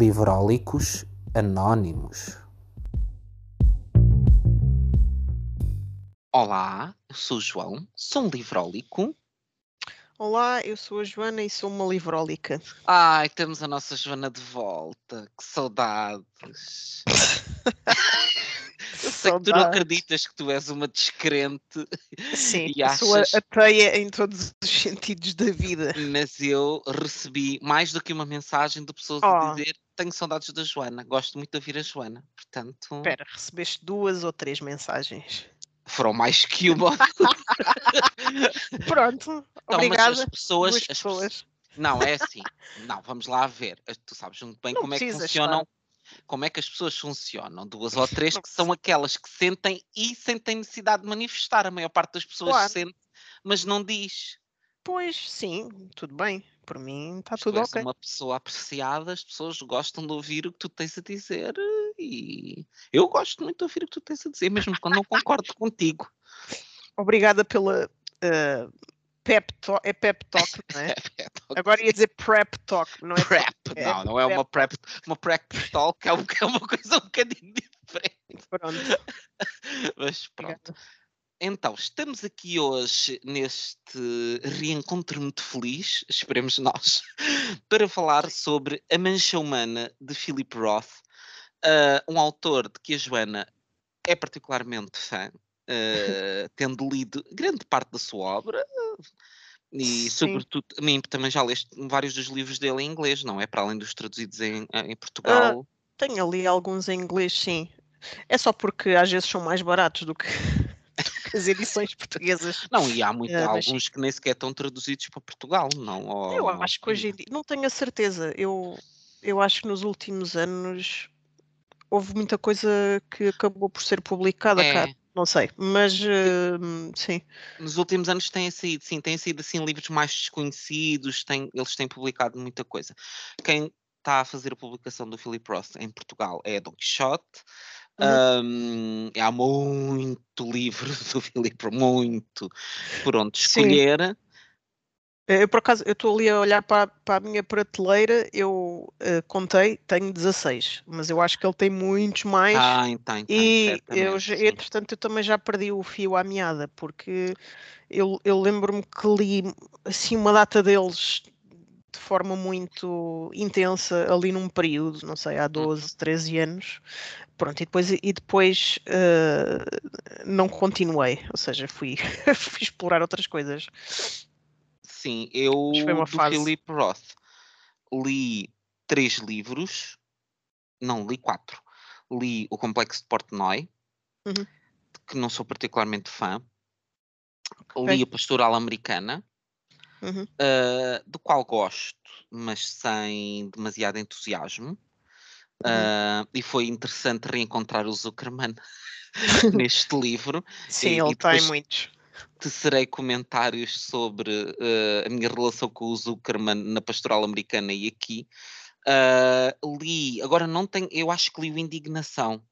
Livrólicos Anónimos. Olá, eu sou o João, sou um livrólico. Olá, eu sou a Joana e sou uma livrólica. Ai, temos a nossa Joana de volta, que saudades. sei que tu não acreditas que tu és uma descrente. Sim, e sou achas... a ateia em todos os sentidos da vida. Mas eu recebi mais do que uma mensagem de pessoas Oh. a dizer tenho saudades da Joana, gosto muito de ouvir a Joana. Portanto, Espera, recebeste duas ou três mensagens. foram mais que uma. Pronto, mas obrigada. as pessoas, as pessoas. Não, é assim. Não, vamos lá ver. Tu sabes muito bem Não como é que funcionam. Como é que as pessoas funcionam? Duas ou três que são aquelas que sentem e sentem necessidade de manifestar. A maior parte das pessoas Claro. sente, mas não diz. Pois, sim, tudo bem. Por mim está Tu tudo és ok. uma pessoa apreciada, as pessoas gostam de ouvir o que tu tens a dizer e eu gosto muito de ouvir o que tu tens a dizer, mesmo quando não concordo contigo. Obrigada pela eh, pep talk. É pep talk, não é? Agora ia dizer prep talk, não é? Prep, é não, não é uma prep, uma prep talk, é é uma coisa um bocadinho diferente. Pronto, Mas pronto. Então, estamos aqui hoje neste reencontro muito feliz, esperemos nós, para falar sobre A Mancha Humana de Philip Roth, ah, um autor de que a Joana é particularmente fã, ah, tendo lido grande parte da sua obra. E, Sim. sobretudo, a mim também já leste vários dos livros dele em inglês, não é? Para além dos traduzidos em, em Portugal. Tenho ali alguns em inglês, sim. É só porque às vezes são mais baratos do que, do que as edições portuguesas. Não, e há, muito, Ah, há mas- alguns que nem sequer estão traduzidos para Portugal, não? Ou- Eu acho que hoje em dia, não tenho a certeza. Eu, eu acho que nos últimos anos houve muita coisa que acabou por ser publicada É. cá. Não sei, mas hum, sim. Nos últimos anos têm saído, sim, têm saído assim livros mais desconhecidos, têm, eles têm publicado muita coisa. Quem está a fazer a publicação do Philip Roth em Portugal é Don Quixote. Hum, há muito livro do Philip, muito por onde Sim. Escolher. Eu, por acaso, eu estou ali a olhar para, a- para a minha prateleira, eu eh, contei, tenho 16, mas eu acho que ele tem muitos mais. Ah, então, então, E eu, entretanto, eu também já perdi o fio à meada, porque eu, eu lembro-me que li assim uma data deles de forma muito intensa ali num período, não sei, há 12, 13 anos. Pronto, e depois, e depois eh, não continuei, ou seja, fui, fui explorar outras coisas. Sim, eu foi uma do fase. Philip Roth li três livros, não, li quatro. Li O Complexo de Portnoy, Uhum. que não sou particularmente fã. Ok. Li A Pastoral Americana, Uhum. ah, do qual gosto, mas sem demasiado entusiasmo. Ah, e foi interessante reencontrar o Zuckerman neste livro. Sim, E- e ele tem depois- muitos. Tecerei comentários sobre eh, a minha relação com o Zuckerman na pastoral americana e aqui. Ah, li, agora não tenho, eu acho que li o Indignação.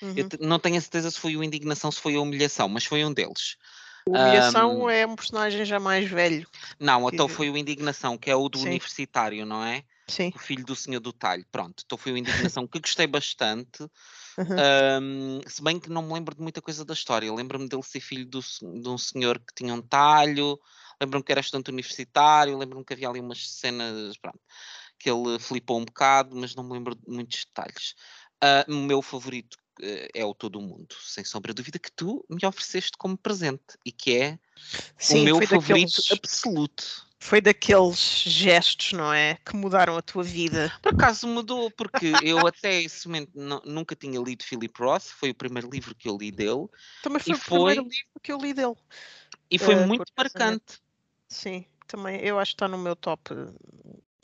Eu Uhum. te- não tenho a certeza se foi o Indignação, se foi a Humilhação, mas foi um deles. O Humilhação Ahm, é um personagem já mais velho. Não, então Que- foi o Indignação, que é o do Sim. universitário, não é? Sim. O filho do Senhor do Talho. Pronto, então foi o Indignação, que gostei bastante. Uhum. Ahm, se bem que não me lembro de muita coisa da história. Lembro-me dele ser filho do de um senhor que tinha um talho, lembro-me que era estudante universitário, lembro-me que havia ali umas cenas pronto, que ele flipou um bocado, mas não me lembro de muitos detalhes. Ah, o meu favorito eh, é o Todo Mundo, sem sombra de dúvida, que tu me ofereceste como presente e que é Sim, o meu favorito daqueles, absoluto. Foi daqueles gestos, não é? Que mudaram a tua vida. Por acaso mudou, porque eu até esse momento nu- nunca tinha lido Philip Roth, foi o primeiro livro que eu li dele Também foi E o primeiro foi- livro que eu li dele. e foi Eh, muito marcante. Sim, também eu acho que está no meu top.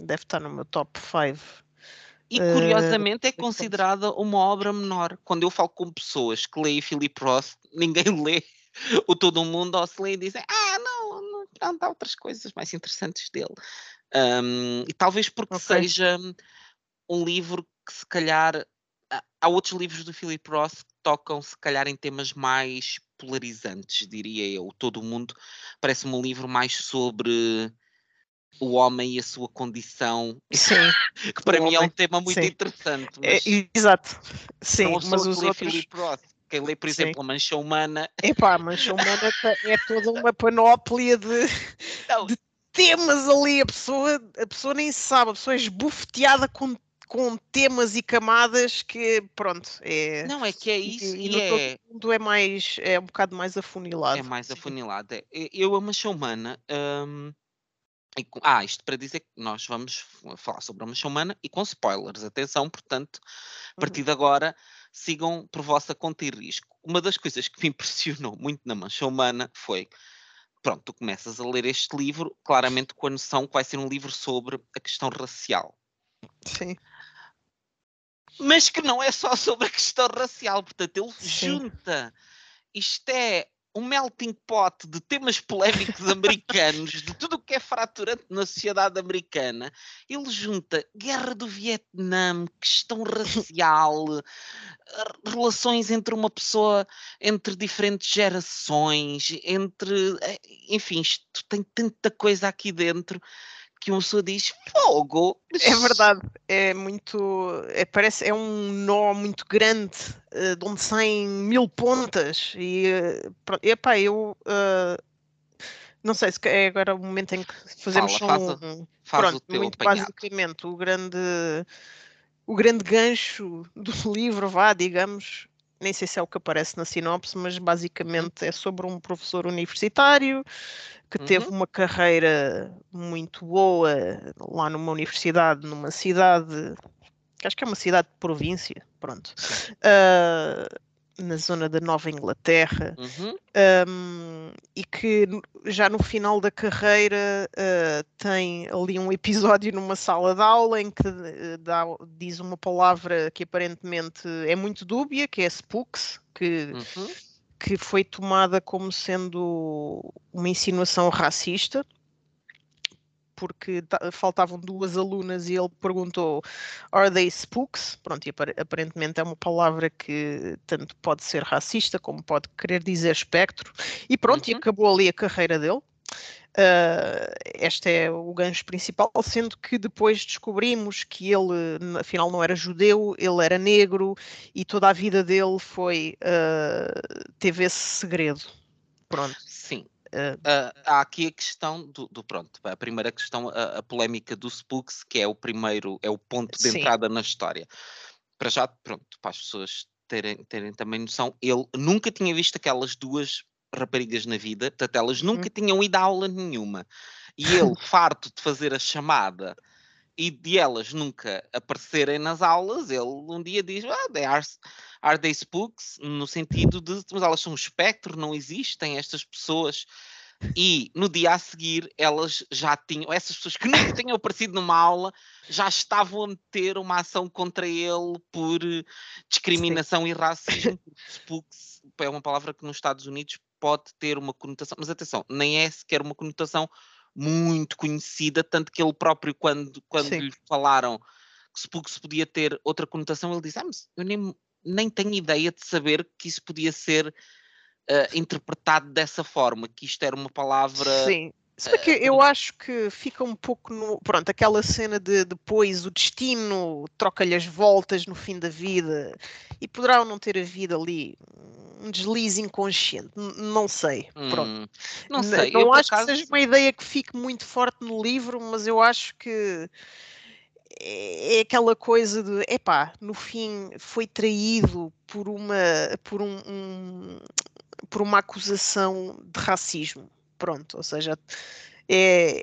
Deve estar no meu top 5. E Eh, curiosamente é depois vamos. considerada uma obra menor. Quando eu falo com pessoas que leem Philip Roth, ninguém lê o Todo Mundo ou se lê e dizem ah, pronto, há outras coisas mais interessantes dele. Ahm, e talvez porque Ok. seja um livro que se calhar há- outros livros do Philip Roth que tocam se calhar em temas mais polarizantes, diria eu. Todo Mundo parece-me um livro mais sobre o homem e a sua condição, Sim, que para o mim é um homem, tema muito sim. interessante. É, Mas exato. Sim, mas os outros. Philip Roth. Quem lê, por Sim. exemplo, A Mancha Humana, Epá, mas o Humana é toda uma panóplia de, de temas ali. A pessoa, a pessoa nem sabe, a pessoa é esbofeteada com, com temas e camadas que, pronto, é. não é que é E, isso e e no todo é, mundo é mais, é um bocado mais afunilado. é mais Sim. afunilado. É. Eu, A Mancha Humana, hum, e ah, isto para dizer que nós vamos falar sobre A Mancha Humana e com spoilers, atenção, portanto, a Uhum. partir de agora sigam por vossa conta e risco. Uma das coisas que me impressionou muito na Mancha Humana foi pronto, tu começas a ler este livro, claramente com a noção que vai ser um livro sobre a questão racial. Sim, Mas que não é só sobre a questão racial, portanto, ele Sim. junta. Isto é um melting pot de temas polémicos americanos, de tudo o que é fraturante na sociedade americana. Ele junta guerra do Vietnã, questão racial, eh, relações entre uma pessoa, entre diferentes gerações, entre. eh, Enfim, isto tem tanta coisa aqui dentro que uma pessoa diz: fogo! é verdade. É muito. É, parece é um nó muito grande eh, de onde saem mil pontas. E pro- epá, eu eh, não sei se é agora o momento em que fazemos Fala, só faz um. Faz Pronto, muito apanhado. basicamente o grande o grande gancho do livro, vá, digamos, nem sei se é o que aparece na sinopse, mas basicamente é sobre um professor universitário que teve Uhum. uma carreira muito boa lá numa universidade, numa cidade, que acho que é uma cidade de província, pronto, Sim. Na zona da Nova Inglaterra, Uhum. um, e que já no final da carreira uh, tem ali um episódio numa sala de aula em que uh, dá- diz uma palavra que aparentemente é muito dúbia, que é spooks, que, Uhum. que foi tomada como sendo uma insinuação racista. Porque ta- faltavam duas alunas e ele perguntou: Are they spooks? Pronto, e apar- aparentemente é uma palavra que tanto pode ser racista como pode querer dizer espectro. E pronto, e Uhum. acabou ali a carreira dele. Ah, este é o gancho principal, sendo que depois descobrimos que ele, afinal, não era judeu, ele era negro e toda a vida dele foi. ah, teve esse segredo. Pronto. Sim. Ah, há aqui a questão do, do- pronto, a primeira questão, a, a polémica do Spooks, que é o primeiro, é o ponto de Sim. entrada na história. Para já, pronto, para as pessoas terem, terem também noção, ele nunca tinha visto aquelas duas raparigas na vida, portanto, elas nunca tinham ido a aula nenhuma. E ele, farto de fazer a chamada e de elas nunca aparecerem nas aulas, ele um dia diz, ah, they are, are they spooks? No sentido de, mas elas são um espectro, não existem estas pessoas. E no dia a seguir, elas já tinham, essas pessoas que nunca tinham aparecido numa aula, já estavam a meter uma ação contra ele por discriminação e racismo. Spooks é uma palavra que nos Estados Unidos pode ter uma conotação, mas atenção, nem é sequer uma conotação muito conhecida, tanto que ele próprio, quando, quando Sim. lhe falaram que Spooks podia ter outra conotação, ele disse: Ah, mas eu nem, nem tenho ideia de saber que isso podia ser eh, interpretado dessa forma, que isto era uma palavra. Sim. Se bem que eh, eu acho que fica um pouco no. Pronto, aquela cena de depois o destino troca-lhe as voltas no fim da vida e poderá ou não ter havido ali um deslize inconsciente, não sei. Pronto. hum, não sei, Não eu acho acaso. que seja uma ideia que fique muito forte no livro, mas eu acho que é é aquela coisa de, epá, no fim foi traído por uma, por um, um- por uma acusação de racismo. Pronto, ou seja, é,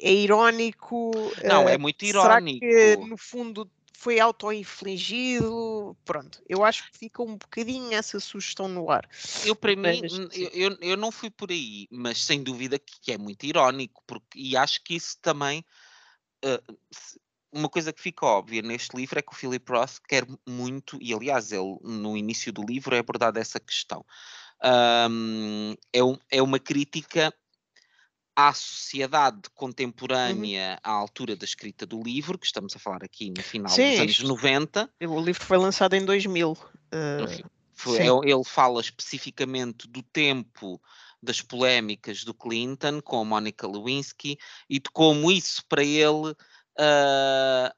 é irónico. Não, eh, é muito será que irónico. no fundo foi auto-infligido? Pronto, eu acho que fica um bocadinho essa sugestão no ar. Eu, para mim, Mas, sim. eu, eu, eu não fui por aí, mas sem dúvida que, é muito irónico, porque, e acho que isso também, eh, uma coisa que fica óbvia neste livro é que o Philip Roth quer muito, e aliás, ele no início do livro é abordada essa questão. Ahm, é, um- é uma crítica à sociedade contemporânea à altura da escrita do livro, que estamos a falar aqui no final Sim, dos anos isto- 90. O livro foi lançado em 2000. eh, Enfim, foi- é- ele fala especificamente do tempo das polémicas do Clinton com a Monica Lewinsky e de como isso para ele uh,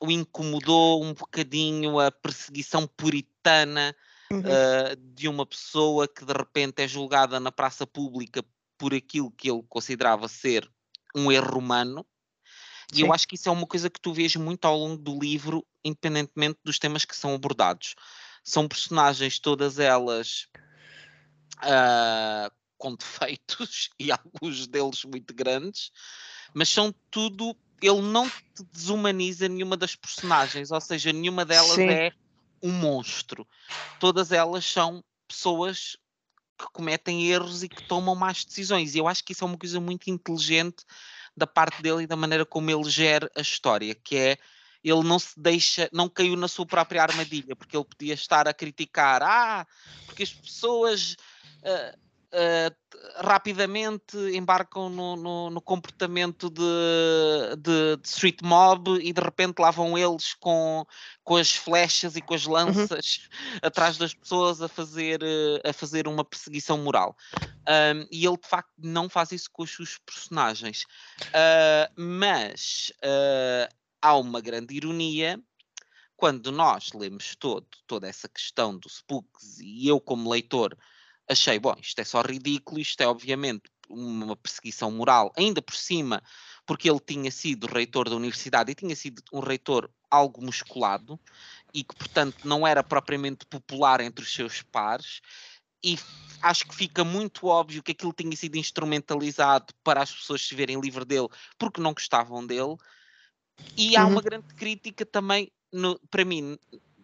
o incomodou um bocadinho a perseguição puritana uhum. uh, de uma pessoa que de repente é julgada na praça pública por aquilo que ele considerava ser um erro humano. E eu acho que isso é uma coisa que tu vês muito ao longo do livro, independentemente dos temas que são abordados. São personagens, todas elas uh, com defeitos e alguns deles muito grandes, mas são tudo. Ele não te desumaniza nenhuma das personagens, ou seja, nenhuma delas Sim. é um monstro. Todas elas são pessoas que cometem erros e que tomam más decisões. E eu acho que isso é uma coisa muito inteligente da parte dele e da maneira como ele gera a história, que é ele não se deixa, não caiu na sua própria armadilha, porque ele podia estar a criticar, ah, porque as pessoas uh, uh, rapidamente embarcam no, no, no comportamento de, de, de, street mob e de repente lá vão eles com, com as flechas e com as uhum. lanças uhum. atrás das pessoas a fazer, a fazer uma perseguição moral. Um, e ele de facto não faz isso com os seus personagens. Uh, mas uh, há uma grande ironia quando nós lemos todo, toda essa questão dos spooks e eu como leitor achei, bom, isto é só ridículo, isto é obviamente uma perseguição moral, ainda por cima, porque ele tinha sido reitor da universidade e tinha sido um reitor algo musculado e que, portanto, não era propriamente popular entre os seus pares. E acho que fica muito óbvio que aquilo tinha sido instrumentalizado para as pessoas se verem livre dele porque não gostavam dele. E há uhum. uma grande crítica também, no, para mim,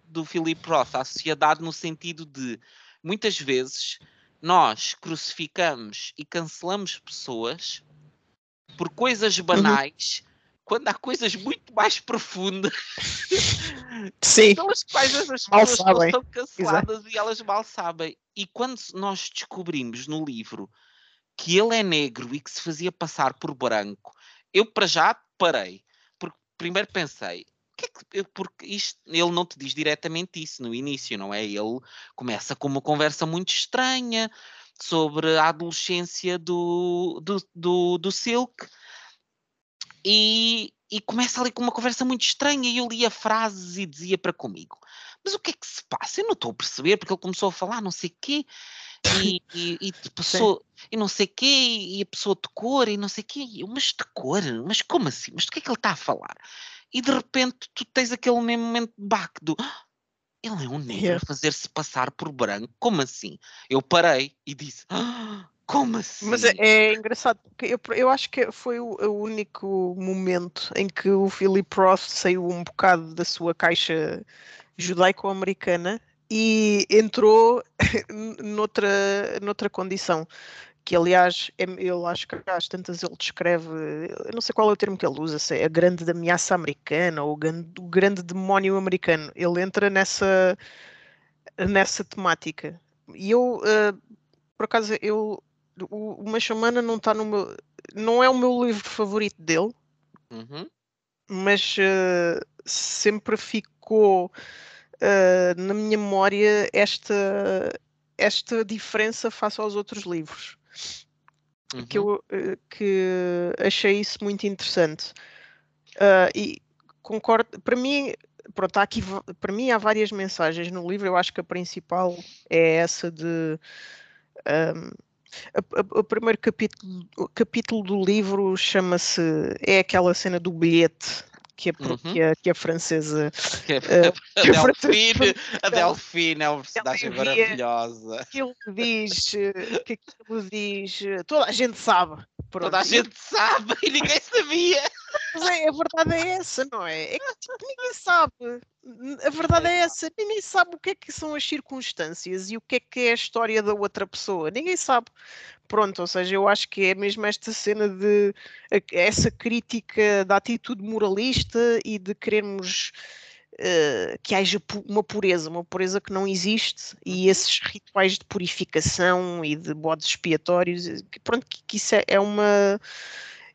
do Philip Roth à sociedade, no sentido de muitas vezes nós crucificamos e cancelamos pessoas por coisas uhum. banais uhum. quando há coisas muito mais profundas Sim. pelas quais as pessoas não são canceladas Exato. e elas mal sabem. E quando nós descobrimos no livro que ele é negro e que se fazia passar por branco, eu para já parei. Porque primeiro pensei, que é que, porque isto, ele não te diz diretamente isso no início, não é? Ele começa com uma conversa muito estranha sobre a adolescência do, do, do, do Silk e, e começa ali com uma conversa muito estranha e eu lia frases e dizia para comigo mas o que é que se passa? Eu não estou a perceber porque ele começou a falar não sei o quê e, e, e, pessoa, e não sei o quê e a pessoa de cor e não sei o quê mas de cor? Mas como assim? Mas do que é que ele está a falar? E de repente tu tens aquele mesmo momento de baque do ah, ele é um negro yeah. a fazer-se passar por branco, como assim? Eu parei e disse, ah, como assim? Mas é, é engraçado, porque eu, eu acho que foi o, o, único momento em que o Philip Roth saiu um bocado da sua caixa judaico-americana e entrou noutra, noutra condição que aliás, é, eu acho que às tantas ele descreve, eu não sei qual é o termo que ele usa, se é a grande ameaça americana ou o grande, o grande demónio americano. Ele entra nessa, nessa temática. E eu, uh, por acaso, eu, o, Uma Chamana não está no meu, não é o meu livro favorito dele, uhum. mas uh, sempre ficou uh, na minha memória esta, esta diferença face aos outros livros uhum. que eu eh, que achei isso muito interessante. Uh, e concordo, para mim, pronto, há aqui, para mim há várias mensagens no livro, eu acho que a principal é essa de um, o primeiro capítulo, capítulo do livro chama-se é aquela cena do bilhete que a, uhum. que a, que a francesa. Que a, uh, a, Delfine, a Delfine é uma personagem maravilhosa. Aquilo que diz, eh, que aquilo diz, eh, toda a gente sabe. Pronto. Toda a gente sabe e ninguém sabia. Mas é, a verdade é essa, não é? É que tipo, ninguém sabe. A verdade é essa, ninguém sabe o que é que são as circunstâncias e o que é que é a história da outra pessoa. Ninguém sabe. Pronto, ou seja, eu acho que é mesmo esta cena de essa crítica da atitude moralista e de querermos uh, que haja uma pureza, uma pureza que não existe, e uhum. esses rituais de purificação e de bodes expiatórios, pronto, que, que isso é, é uma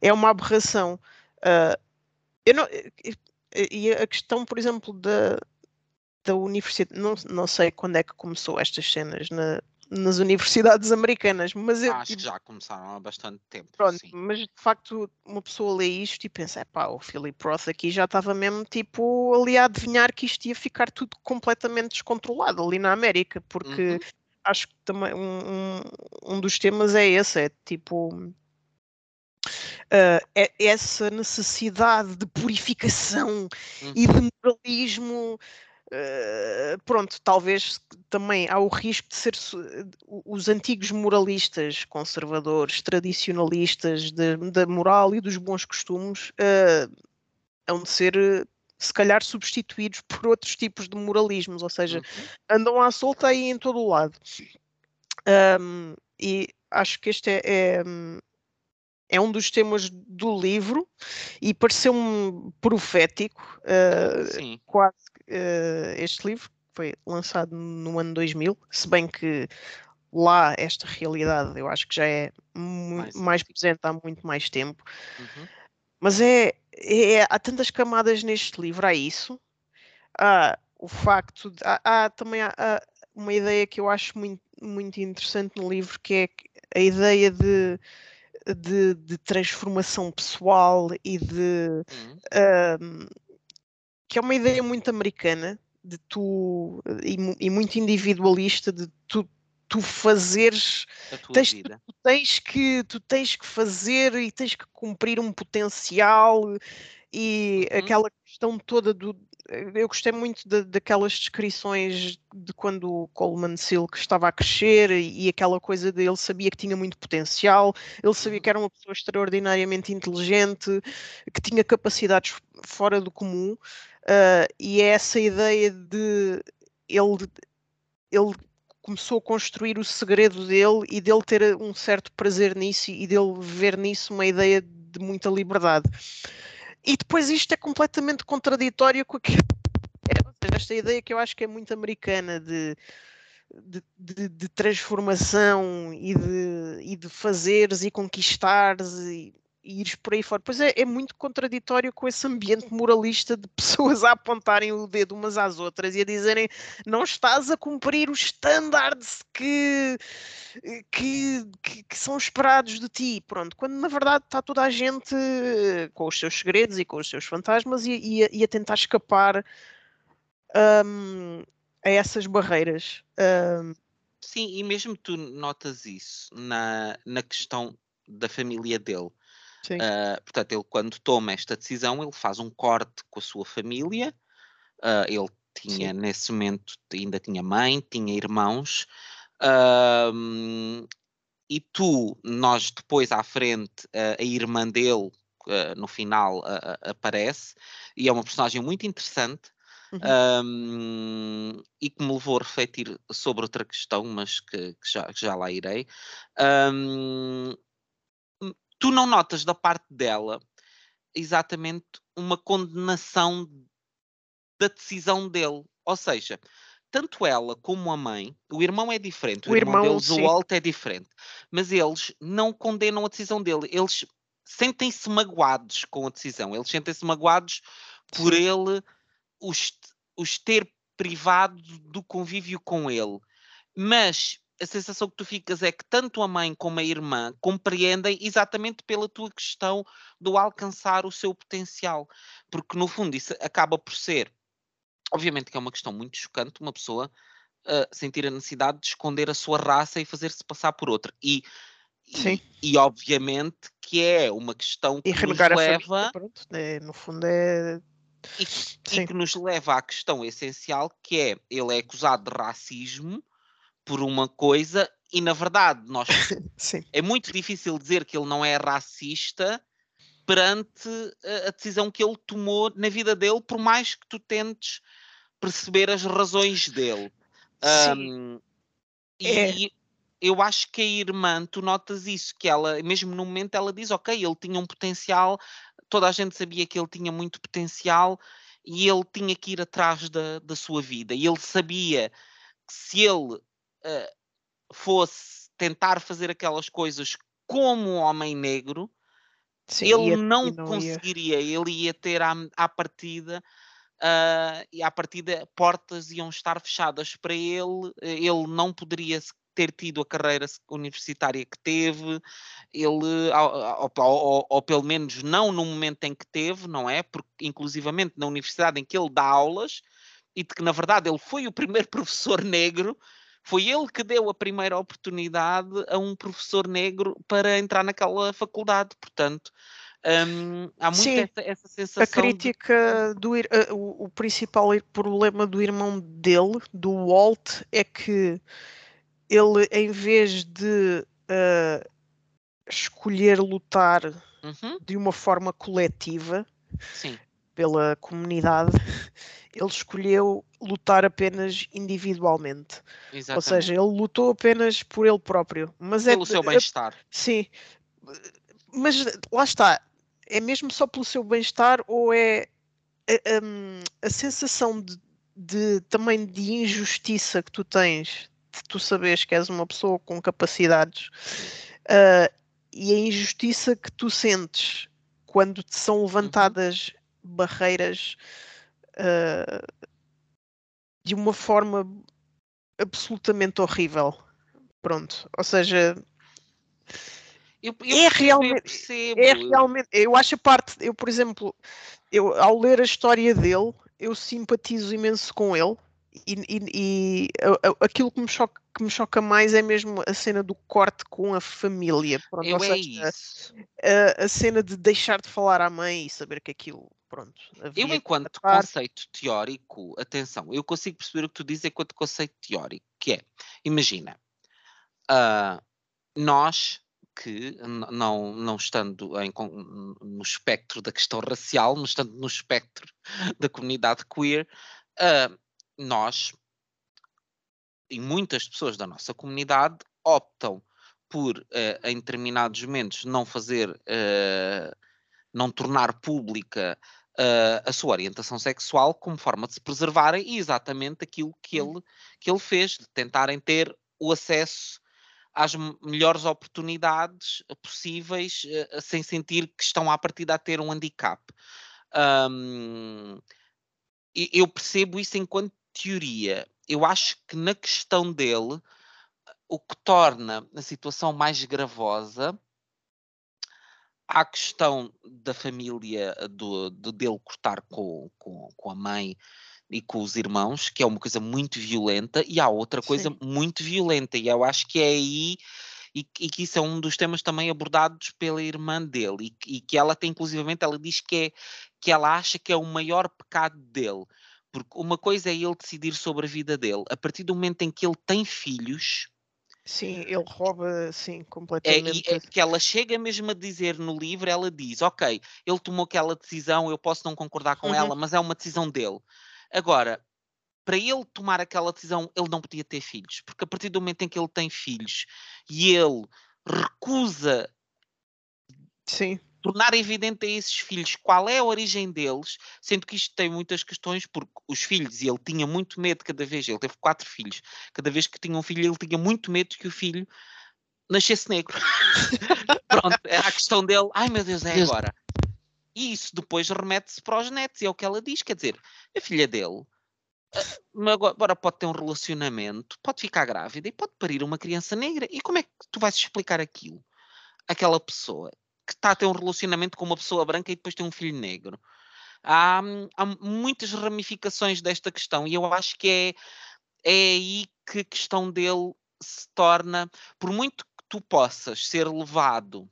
é uma aberração. Uh, eu não, e a questão, por exemplo, da, da universidade, não, não sei quando é que começou estas cenas na, nas universidades americanas. Mas eu, Acho que já começaram há bastante tempo. Pronto, sim. mas de facto uma pessoa lê isto e pensa, pá, o Philip Roth aqui já estava mesmo tipo ali a adivinhar que isto ia ficar tudo completamente descontrolado ali na América, porque Uhum. acho que também um, um, um dos temas é esse, é tipo uh, essa necessidade de purificação e Uhum. de moralismo. Uh, pronto, talvez também há o risco de ser os antigos moralistas conservadores, tradicionalistas da moral e dos bons costumes uh, hão de ser se calhar substituídos por outros tipos de moralismos, ou seja, Uhum. andam à solta aí em todo o lado. Um, e acho que este é, é, é um dos temas do livro e pareceu-me profético, uh, quase uh, este livro, que foi lançado no ano 2000, se bem que lá esta realidade eu acho que já é Mais mais presente há muito mais tempo. Uhum. Mas é, é- há tantas camadas neste livro, há isso. Há o facto de. Há, há também há, há uma ideia que eu acho muito, muito interessante no livro, que é a ideia de, de, de transformação pessoal e de. Uhum. ahm, que é uma ideia muito americana de tu e, e muito individualista de tu, tu fazeres tens- vida. tu tens que tu tens que fazer e tens que cumprir um potencial e Uhum. aquela questão toda do eu gostei muito da- daquelas descrições de quando o Coleman Silk estava a crescer e, e aquela coisa de ele sabia que tinha muito potencial, ele sabia Uhum. que era uma pessoa extraordinariamente inteligente, que tinha capacidades fora do comum, ah, e é essa ideia de ele, ele começou a construir o segredo dele e dele ter um certo prazer nisso e dele ver nisso uma ideia de muita liberdade. E depois isto é completamente contraditório com aquilo. É, esta ideia que eu acho que é muito americana de, de, de- de transformação e de, e de fazeres e conquistares e, e ires por aí fora. Pois é, é muito contraditório com esse ambiente moralista de pessoas a apontarem o dedo umas às outras e a dizerem não estás a cumprir os estándares que, que, que, que são esperados de ti. Pronto, quando na verdade está toda a gente eh, com os seus segredos e com os seus fantasmas e, e a, e a tentar escapar hum, a essas barreiras. Hum, Sim, e mesmo tu notas isso na, na questão da família dele. Sim, Ah, portanto, ele quando toma esta decisão, ele faz um corte com a sua família. Ah, ele tinha, nesse momento, ainda tinha mãe, tinha irmãos. Ahm, e tu, nós depois à frente, a irmã dele, no final, aparece. E é uma personagem muito interessante. Uhum. ahm, e que me levou a refletir sobre outra questão, mas que, que já, que já lá irei. Ahm, tu não notas da parte dela exatamente uma condenação da decisão dele. Ou seja, tanto ela como a mãe, o irmão é diferente, o, O irmão, irmão, deles, o sim. Walt, é diferente, mas eles não condenam a decisão dele, eles sentem-se magoados com a decisão, eles sentem-se magoados por Sim. ele os, os ter privado do convívio com ele. Mas a sensação que tu ficas é que tanto a mãe como a irmã compreendem exatamente pela tua questão do alcançar o seu potencial. Porque, no fundo, isso acaba por ser, obviamente, que é uma questão muito chocante, uma pessoa ah, sentir a necessidade de esconder a sua raça e fazer-se passar por outra. E, Sim. e, e, obviamente, que é uma questão que E nos leva família, pronto, é, no fundo é. e, e que nos leva à questão essencial que é ele é acusado de racismo por uma coisa e na verdade nós Sim, é muito difícil dizer que ele não é racista perante a, a decisão que ele tomou na vida dele por mais que tu tentes perceber as razões dele sim. Ahm, É. e eu acho que a irmã, tu notas isso, que ela, mesmo no momento, ela diz: Ok, ele tinha um potencial, toda a gente sabia que ele tinha muito potencial e ele tinha que ir atrás da, da sua vida. E ele sabia que se ele ah, fosse tentar fazer aquelas coisas como um homem negro, sim, ele ia- não, não ia. conseguiria, ele ia ter à, à partida. ah, e à partida portas iam estar fechadas para ele, eh, ele não poderia ter tido a carreira universitária que teve, ele, ou, ou, ou, pelo menos não no momento em que teve, não é? Porque, inclusivamente, na universidade em que ele dá aulas, e de que, na verdade, ele foi o primeiro professor negro, foi ele que deu a primeira oportunidade a um professor negro para entrar naquela faculdade. Portanto, um, há muito Sim, essa, essa, sensação. A crítica de... do uh, o, o, principal problema do irmão dele, do Walt, é que ele, em vez de uh, escolher lutar uhum. de uma forma coletiva Sim. Pela comunidade, ele escolheu lutar apenas individualmente. Exatamente. Ou seja, ele lutou apenas por ele próprio. Mas é Pelo é, seu bem-estar. Sim. Mas lá está. É mesmo só pelo seu bem-estar ou é a, a, a sensação de, de, também de injustiça que tu tens de tu saberes que és uma pessoa com capacidades uh, e a injustiça que tu sentes quando te são uhum. levantadas. Barreiras uh, de uma forma absolutamente horrível. Pronto, ou seja, eu, eu é realmente, eu é realmente, eu acho a parte, eu por exemplo, eu ao ler a história dele, eu simpatizo imenso com ele e, e, e aquilo que me, choca, que me choca mais é mesmo a cena do corte com a família. Pronto, eu é isso. A, a, cena de deixar de falar à mãe e saber que aquilo pronto. Eu, enquanto conceito teórico, atenção, eu consigo perceber o que tu dizes enquanto conceito teórico, que é, imagina, uh, nós que, não, não estando em, no espectro da questão racial, mas estando no espectro da comunidade queer, uh, nós e muitas pessoas da nossa comunidade optam por, uh, em determinados momentos, não fazer, uh, não tornar pública uh, a sua orientação sexual como forma de se preservarem e exatamente aquilo que ele, que ele fez, de tentarem ter o acesso às melhores oportunidades possíveis uh, sem sentir que estão à partida a ter um handicap. Um, eu percebo isso enquanto teoria. Eu acho que na questão dele, o que torna a situação mais gravosa há a questão da família do, do dele cortar com, com, com, a mãe e com os irmãos, que é uma coisa muito violenta, e há outra coisa Sim. muito violenta, e eu acho que é aí e, e, que isso é um dos temas também abordados pela irmã dele, e, e, que ela tem, inclusivamente, ela diz que, é, que ela acha que é o maior pecado dele, porque uma coisa é ele decidir sobre a vida dele, a partir do momento em que ele tem filhos, Sim, ele rouba, sim, completamente. É, é que ela chega mesmo a dizer no livro, ela diz, ok, ele tomou aquela decisão, eu posso não concordar com uhum. ela, mas é uma decisão dele. Agora, para ele tomar aquela decisão, ele não podia ter filhos, porque a partir do momento em que ele tem filhos e ele recusa Sim tornar evidente a esses filhos qual é a origem deles, sendo que isto tem muitas questões, porque os filhos, e ele tinha muito medo cada vez, ele teve quatro filhos, cada vez que tinha um filho, ele tinha muito medo que o filho nascesse negro. Pronto, era a questão dele, ai meu Deus, é agora. E isso depois remete-se para os netos, e é o que ela diz, quer dizer, a filha dele eh, agora pode ter um relacionamento, pode ficar grávida e pode parir uma criança negra. E como é que tu vais explicar aquilo? Aquela pessoa que está a ter um relacionamento com uma pessoa branca e depois tem um filho negro. Há, há muitas ramificações desta questão e eu acho que é, é aí que a questão dele se torna, por muito que tu possas ser levado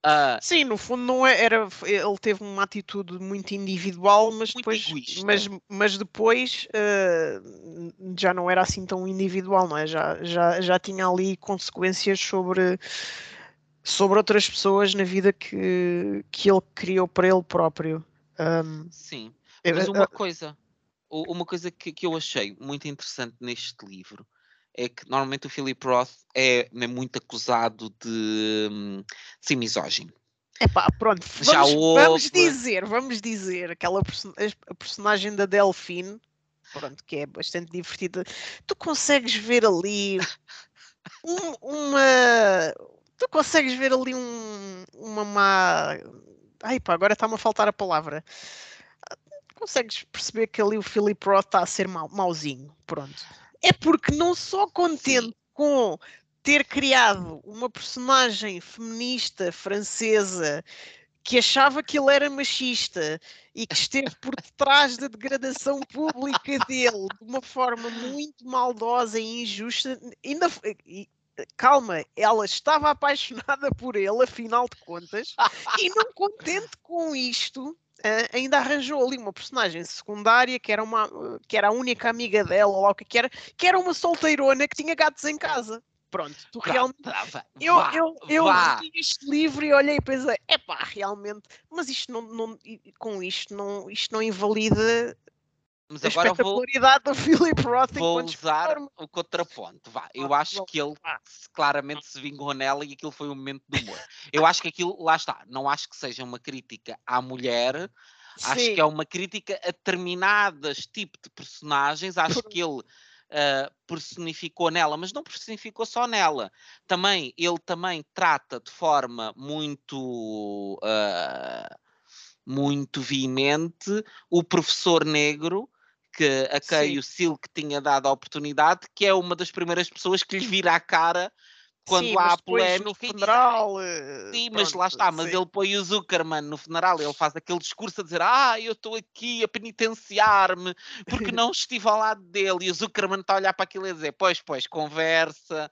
Uh, Sim, no fundo não é, era, ele teve uma atitude muito individual, mas muito depois, mas, mas depois uh, já não era assim tão individual, não é? Já, já, já tinha ali consequências sobre sobre outras pessoas na vida que, que ele criou para ele próprio. Um, Sim, mas uma coisa, uma coisa que, que eu achei muito interessante neste livro é que normalmente o Philip Roth é, é muito acusado de, hum, de ser misógino. Epá, pronto, vamos, Já houve... vamos dizer, vamos dizer, aquela person a personagem da Delphine, pronto, que é bastante divertida, tu consegues ver ali um, uma, tu consegues ver ali um, uma má. Ai pá, agora está-me a faltar a palavra. Consegues perceber que ali o Philip Roth está a ser mau, mauzinho, pronto. é porque não só contente com ter criado uma personagem feminista francesa que achava que ele era machista e que esteve por detrás da degradação pública dele de uma forma muito maldosa e injusta, ainda calma, ela estava apaixonada por ele, afinal de contas, e não contente com isto, Uh, ainda arranjou ali uma personagem secundária que era, uma, que era a única amiga dela, ou o que era, que era uma solteirona que tinha gatos em casa. Pronto, tu realmente. Vá, eu vá, eu, eu li este livro e olhei e pensei, epá, realmente, mas isto não, não, com isto não, isto não invalida mas a espetacularidade vou, do Philip Roth vou usar o contraponto. Vá. Eu acho que ele claramente se vingou nela e aquilo foi um momento de humor. Eu acho que aquilo, lá está, não acho que seja uma crítica à mulher, Sim. acho que é uma crítica a determinados tipos de personagens. Acho que ele uh, personificou nela, mas não personificou só nela. Também, ele também trata de forma muito, uh, muito veemente o professor negro, que, a quem Sim. o Silk tinha dado a oportunidade, que é uma das primeiras pessoas que lhe vira a cara quando sim, há polémica. No funeral. Eh, sim, pronto, mas lá está, mas sim. ele põe o Zuckerman no funeral, ele faz aquele discurso a dizer: Ah, eu estou aqui a penitenciar-me porque não estive ao lado dele. E o Zuckerman está a olhar para aquilo e a dizer: Pois, pois, conversa,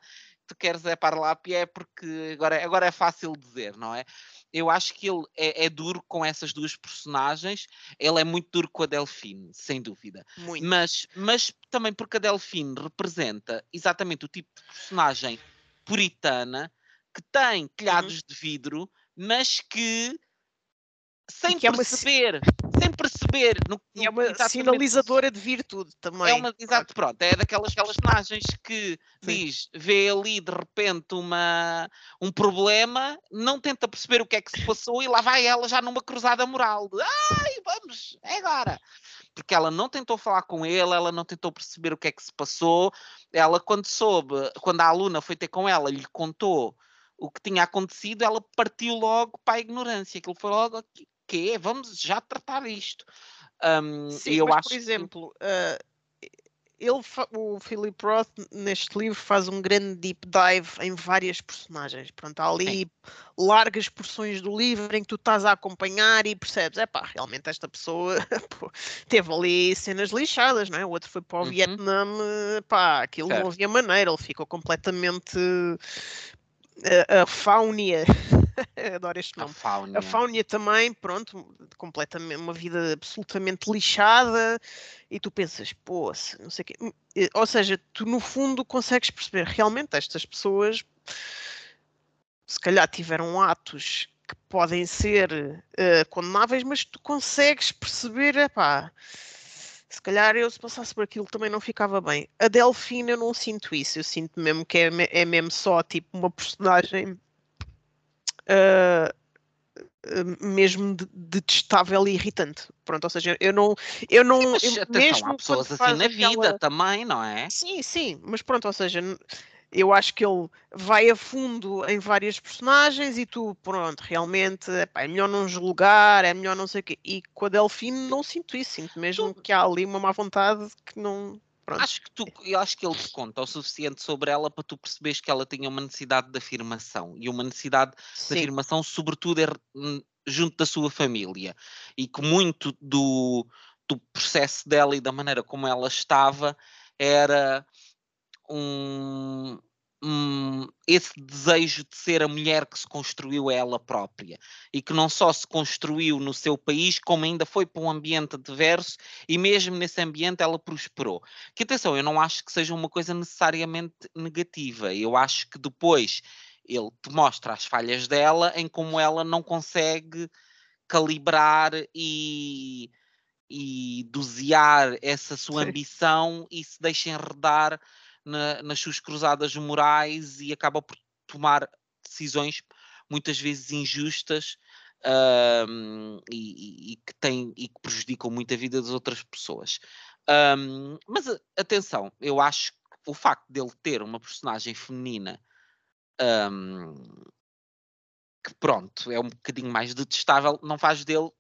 tu queres é a pé porque agora, agora é fácil dizer, não é? Eu acho que ele é, é, duro com essas duas personagens. Ele é muito duro com a Delfine, sem dúvida. Muito. Mas, mas também porque a Delfine representa exatamente o tipo de personagem puritana que tem telhados uhum. de vidro, mas que sem que é perceber, uma... perceber. No, no, é uma sinalizadora de virtude também. É uma, exato, pronto, é daquelas personagens que Sim. diz, vê ali de repente uma, um problema, não tenta perceber o que é que se passou e lá vai ela já numa cruzada moral de ai, vamos, é agora. Porque ela não tentou falar com ele, ela não tentou perceber o que é que se passou. Ela, quando soube, quando a aluna foi ter com ela, lhe contou o que tinha acontecido, ela partiu logo para a ignorância. Aquilo foi logo, quê? Vamos já tratar isto. Um, Sim, eu mas, acho por exemplo, que... uh, ele, o Philip Roth neste livro faz um grande deep dive em várias personagens. Pronto, há ali Sim. largas porções do livro em que tu estás a acompanhar e percebes, é pá, realmente esta pessoa pô, teve ali cenas lixadas, não é? O outro foi para o uhum. Vietnã, pá, aquilo certo. não havia maneira, ele ficou completamente a, a faunia adoro este nome. A Faunia. A Faunia também, pronto, completamente, uma vida absolutamente lixada, e tu pensas, pô, não sei o quê. Hum, ou seja, tu no fundo consegues perceber realmente estas pessoas se calhar tiveram atos que podem ser uh, condenáveis, mas tu consegues perceber, epá, se calhar eu se passasse por aquilo também não ficava bem. A Delfina eu não sinto isso, eu sinto mesmo que é, é mesmo só tipo uma personagem uh, mesmo detestável e irritante. Pronto, ou seja, eu não. Eu não sim, mas, eu, atenção, mesmo há pessoas assim na vida aquela... também, não é? Sim, sim, mas pronto, ou seja, eu acho que ele vai a fundo em várias personagens e tu, pronto, realmente epá, é melhor não julgar, é melhor não sei o quê. E com a Delfine não sinto isso, sinto mesmo tu... que há ali uma má vontade que não. Pronto. Acho que tu, eu acho que ele te conta o suficiente sobre ela para tu perceberes que ela tinha uma necessidade de afirmação e uma necessidade Sim. de afirmação, sobretudo hum, junto da sua família, e que muito do, do processo dela e da maneira como ela estava era um, Hum, esse desejo de ser a mulher que se construiu ela própria e que não só se construiu no seu país, como ainda foi para um ambiente adverso e mesmo nesse ambiente ela prosperou. Que atenção, eu não acho que seja uma coisa necessariamente negativa, eu acho que depois ele te mostra as falhas dela em como ela não consegue calibrar e, e dosear essa sua Sim. ambição e se deixa enredar na, nas suas cruzadas morais e acaba por tomar decisões muitas vezes injustas e, e, que e que prejudicam muito a vida das outras pessoas. Mas atenção, eu acho que o facto dele ter uma personagem feminina um, que pronto, é um bocadinho mais detestável, não faz dele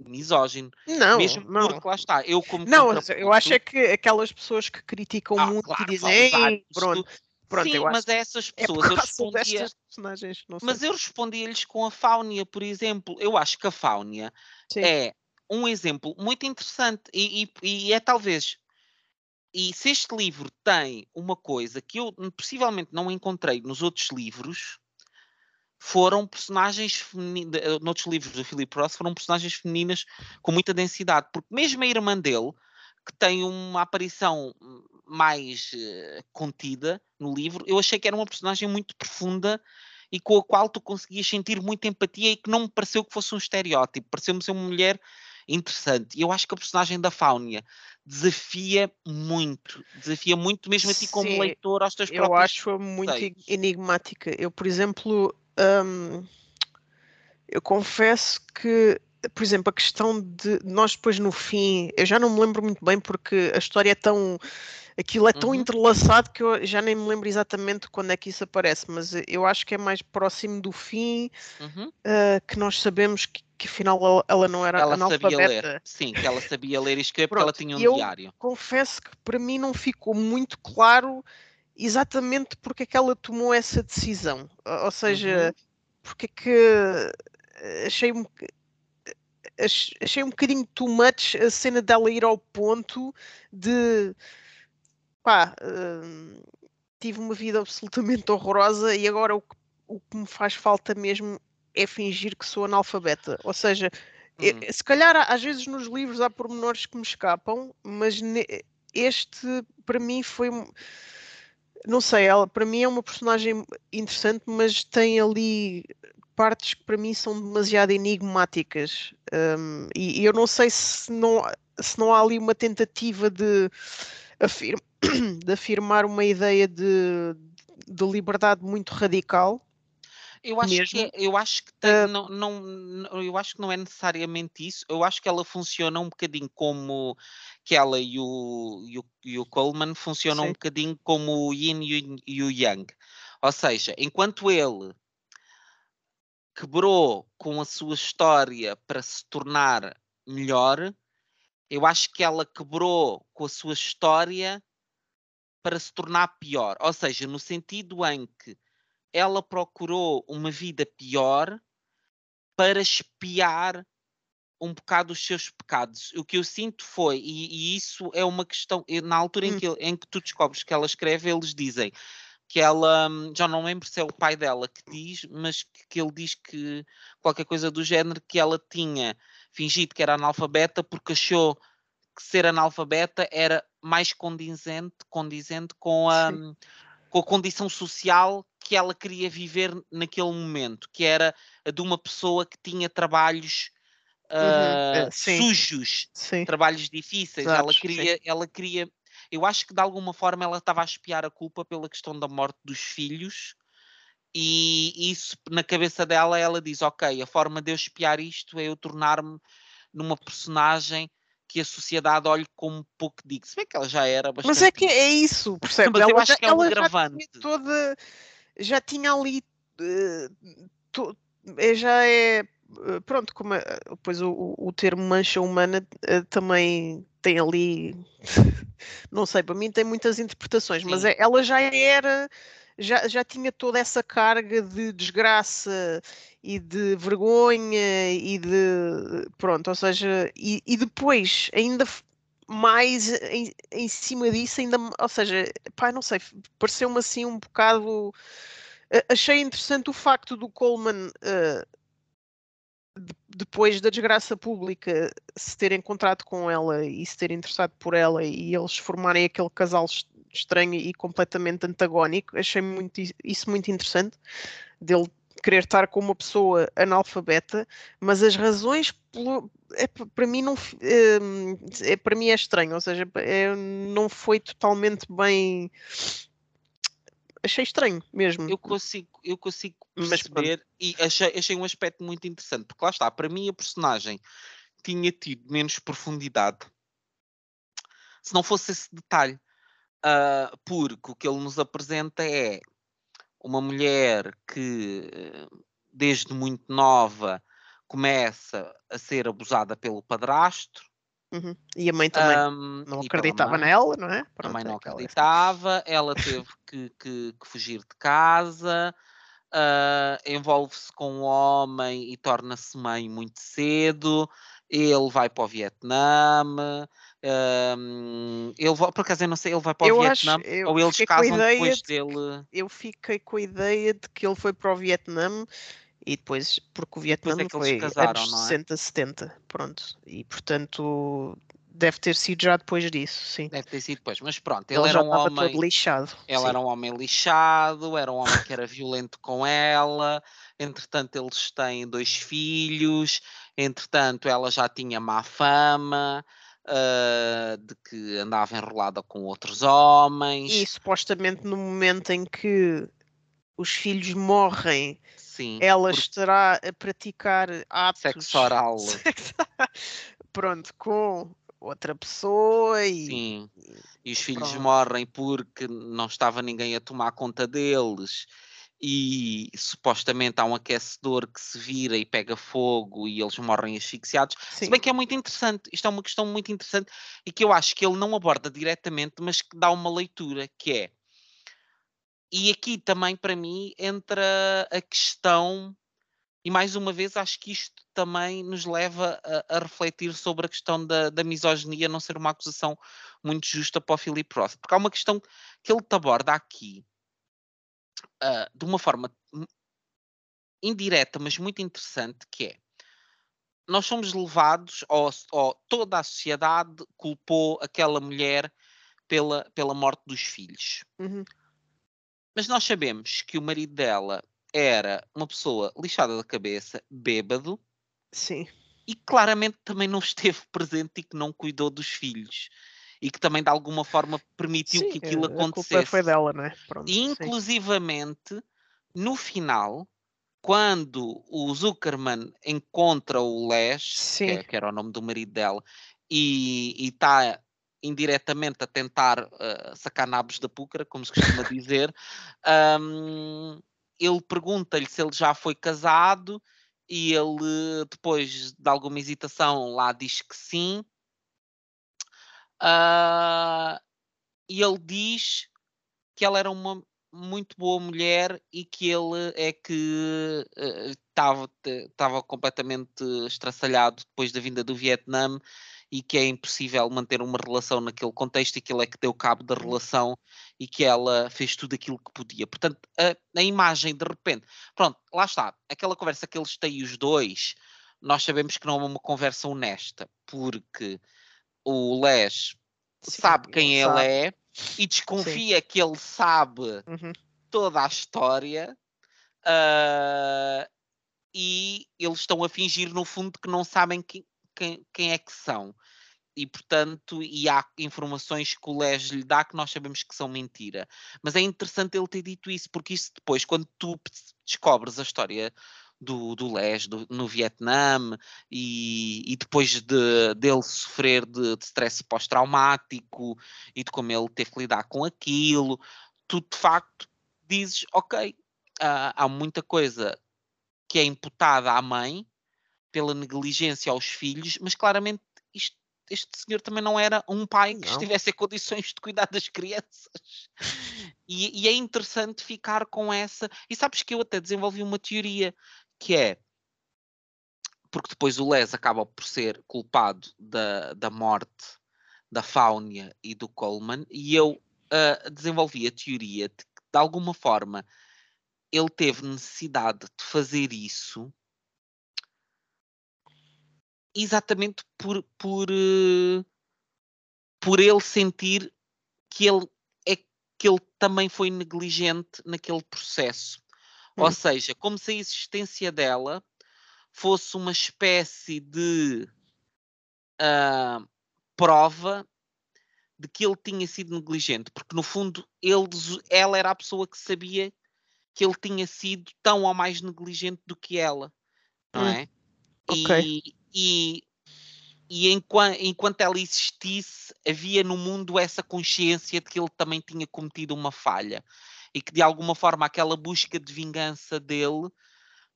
misógino. Não, Mesmo não. porque lá está, eu como Não, eu acho é que aquelas pessoas que criticam Ah, muito claro, e dizem, usar "Ei, isto pronto, pronto, Sim, eu mas a essas é pessoas eu causa respondia, personagens, mas eu respondia-lhes com a Fáunia, por exemplo. Eu acho que a Fáunia Sim. é um exemplo muito interessante e, e- e é talvez. E se este livro tem uma coisa que eu possivelmente não encontrei nos outros livros, foram personagens femininas. Noutros livros do Philip Roth, foram personagens femininas com muita densidade, porque mesmo a irmã dele, que tem uma aparição mais eh, contida no livro, eu achei que era uma personagem muito profunda e com a qual tu conseguias sentir muita empatia e que não me pareceu que fosse um estereótipo, pareceu-me ser uma mulher interessante. E eu acho que a personagem da Fáunia desafia muito, desafia muito mesmo a ti como leitor, aos teus Eu próprios acho muito enigmática. Eu, por exemplo, hum, eu confesso que, por exemplo, a questão de nós depois no fim, eu já não me lembro muito bem porque a história é tão. Aquilo é tão Uhum. entrelaçado que eu já nem me lembro exatamente quando é que isso aparece, mas eu acho que é mais próximo do fim Uhum. uh, que nós sabemos que, que afinal ela, ela não era Ela sabia ler, analfabeta. sim, que ela sabia ler e escrever porque ela tinha um eu diário. confesso que para mim não ficou muito claro exatamente porque é que ela tomou essa decisão. Ou seja, Uhum. porque é que eh, achei um, achei um bocadinho too much a cena dela ir ao ponto de pá, hum, tive uma vida absolutamente horrorosa e agora o que, o que me faz falta mesmo é fingir que sou analfabeta. Ou seja, e- Hum. se calhar às vezes nos livros há pormenores que me escapam, mas ne- este para mim foi. Um- Não sei, ela para mim é uma personagem interessante, mas tem ali partes que para mim são demasiado enigmáticas. hum, e, e eu não sei se não, se não há ali uma tentativa de, de afirmar uma ideia de, de liberdade muito radical. Eu acho que mesmo. é- eu acho que tem- Ah, não, não, eu acho que não é necessariamente isso. Eu acho que ela funciona um bocadinho como que ela e o, e o, e o Coleman funcionam um Sim. bocadinho como o Yin e o- e o Yang. Ou seja, enquanto ele quebrou com a sua história para se tornar melhor, eu acho que ela quebrou com a sua história para se tornar pior. Ou seja, no sentido em que ela procurou uma vida pior para espiar um bocado os seus pecados. O que eu sinto foi, e, e isso é uma questão, eu- na altura em Hum. que, ele- em que tu descobres que ela escreve, eles dizem que ela, hum, já não lembro se é o pai dela que diz, mas que, que ele diz que qualquer coisa do género, que ela tinha fingido que era analfabeta porque achou que ser analfabeta era mais condizente, condizente com a, Sim. com a condição social que ela queria viver naquele momento, que era a de uma pessoa que tinha trabalhos Uhum, eh, sim. sujos, Sim. trabalhos difíceis. Ela Exatos, sim. queria, ela queria. Eu acho que de alguma forma ela estava a espiar a culpa pela questão da morte dos filhos. E isso na cabeça dela, ela diz: Ok, a forma de eu espiar isto é eu tornar-me numa personagem que a sociedade olhe como pouco digno. Se bem que ela já era bastante. Mas é que é isso, percebe? Mas eu ela acho já, que é um agravante. toda, já tinha ali, eh, to- eh, já é, eh, pronto, como é, depois o, o- termo mancha humana eh, também tem ali, não sei, para mim tem muitas interpretações, mas Sim. é- ela já era, já, já tinha toda essa carga de desgraça e de vergonha e de, pronto, ou seja, e, e depois ainda mais em, em cima disso, ainda, ou seja, pá, não sei, pareceu-me assim um bocado. Achei interessante o facto do Coleman, de- depois da desgraça pública, se ter encontrado com ela e se ter interessado por ela e eles formarem aquele casal es- estranho e completamente antagónico. Achei muito, is- isso muito interessante, dele querer estar com uma pessoa analfabeta, mas as razões é, para mim não hum, é, para mim é estranho, ou seja, é, não foi totalmente bem achei estranho mesmo. eu consigo, eu consigo perceber e achei, achei um aspecto muito interessante, porque lá está, para mim a personagem tinha tido menos profundidade se não fosse esse detalhe. Ah, porque o que ele nos apresenta é uma mulher que eh, desde muito nova começa a ser abusada pelo padrasto. Uhum. E a mãe também Um, não acreditava mãe. nela, não é? A Pronto, mãe é não acreditava, ela teve que, que- que fugir de casa, ah, envolve-se com um homem e torna-se mãe muito cedo. Ele vai para o Vietnã. Ahm, ele vai, por acaso eu não sei, ele vai para o Eu acho- Vietnã eu ou eles casam depois de dele. Eu fiquei com a ideia de que ele foi para o Vietnã e depois, porque o Vietnã é que eles foi casaram, anos não é? 60, 70, pronto. E portanto deve ter sido já depois disso, sim. Deve ter sido depois, mas pronto, Ele, ele, era um homem. todo lixado. Ele sim. era um homem lixado, era um homem que era violento com ela. Entretanto, eles têm dois filhos. Entretanto, ela já tinha má fama ah, de que andava enrolada com outros homens. E supostamente no momento em que os filhos morrem, Sim, ela porque estará a praticar atos sexo oral. pronto, com outra pessoa e Sim. E os filhos pronto. morrem porque não estava ninguém a tomar conta deles. E supostamente há um aquecedor que se vira e pega fogo e eles morrem asfixiados. Se sim. bem que é muito interessante, isto é uma questão muito interessante e que eu acho que ele não aborda diretamente, mas que dá uma leitura, que é. E aqui também, para mim, entra a questão, e mais uma vez acho que isto também nos leva a, a refletir sobre a questão da, da misoginia não ser uma acusação muito justa para o Philip Roth, porque há uma questão que ele te aborda aqui ah, de uma forma indireta, mas muito interessante, que é nós somos levados, ou, ou toda a sociedade culpou aquela mulher pela, pela morte dos filhos. Uhum. Mas nós sabemos que o marido dela era uma pessoa lixada da cabeça, bêbado, Sim. e claramente também não esteve presente e que não cuidou dos filhos. E que também de alguma forma permitiu Sim, que aquilo a- a culpa acontecesse. foi dela, não é? Pronto, E sim. inclusivamente, no final, quando o Zuckerman encontra o Les, que, é- que era o nome do marido dela, e está indiretamente a tentar ah, sacar nabos da púcara, como se costuma dizer, ahm, ele pergunta-lhe se ele já foi casado e ele, depois de alguma hesitação, lá diz que sim. Ah, e ele diz que ela era uma muito boa mulher e que ele é que estava estava completamente estraçalhado depois da vinda do Vietnã e que é impossível manter uma relação naquele contexto e que ele é que deu cabo da relação e que ela fez tudo aquilo que podia. Portanto, a, a imagem de repente, pronto, lá está, aquela conversa que eles têm os dois, nós sabemos que não é uma conversa honesta, porque o Les Sim, sabe quem ele, sabe. é e desconfia que ele sabe Uhum. toda a história ah, e eles estão a fingir no fundo que não sabem quem, quem, quem é que são e portanto e há informações que o Les lhe dá que nós sabemos que são mentira mas é interessante ele ter dito isso porque isso depois quando tu descobres a história do, do Les do- no Vietnã e, e depois de, dele sofrer de, de stress pós-traumático e de como ele teve que lidar com aquilo tu de facto dizes, ok, ah, há muita coisa que é imputada à mãe pela negligência aos filhos, mas claramente isto- este senhor também não era um pai que Não. estivesse em condições de cuidar das crianças. E, e é interessante ficar com essa. E sabes que eu até desenvolvi uma teoria que é porque depois o Les acaba por ser culpado da, da morte da Faunia e do Coleman, e eu ah, desenvolvi a teoria de que, de alguma forma, ele teve necessidade de fazer isso exatamente por, por, eh, por ele sentir que ele, é, que ele também foi negligente naquele processo. Ou seja, como se a existência dela fosse uma espécie de ah, prova de que ele tinha sido negligente, porque no fundo ele, ela era a pessoa que sabia que ele tinha sido tão ou mais negligente do que ela, não Hum, é? ok. E, e, e enquanto, enquanto ela existisse, havia no mundo essa consciência de que ele também tinha cometido uma falha e que de alguma forma aquela busca de vingança dele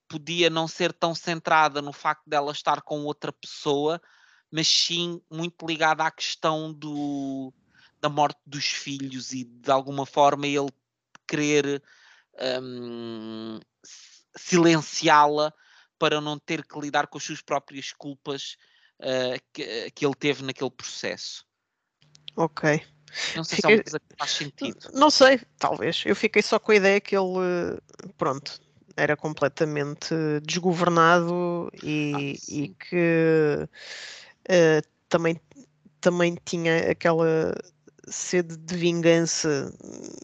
podia não ser tão centrada no facto dela estar com outra pessoa, mas sim muito ligada à questão do, da morte dos filhos e de alguma forma ele querer um, silenciá-la para não ter que lidar com as suas próprias culpas uh, que, que ele teve naquele processo. Ok. Não sei fiquei... se é uma coisa que faz sentido. Não sei, talvez. Eu fiquei só com a ideia que ele, pronto, era completamente desgovernado e, ah, e que uh, também, também tinha aquela sede de vingança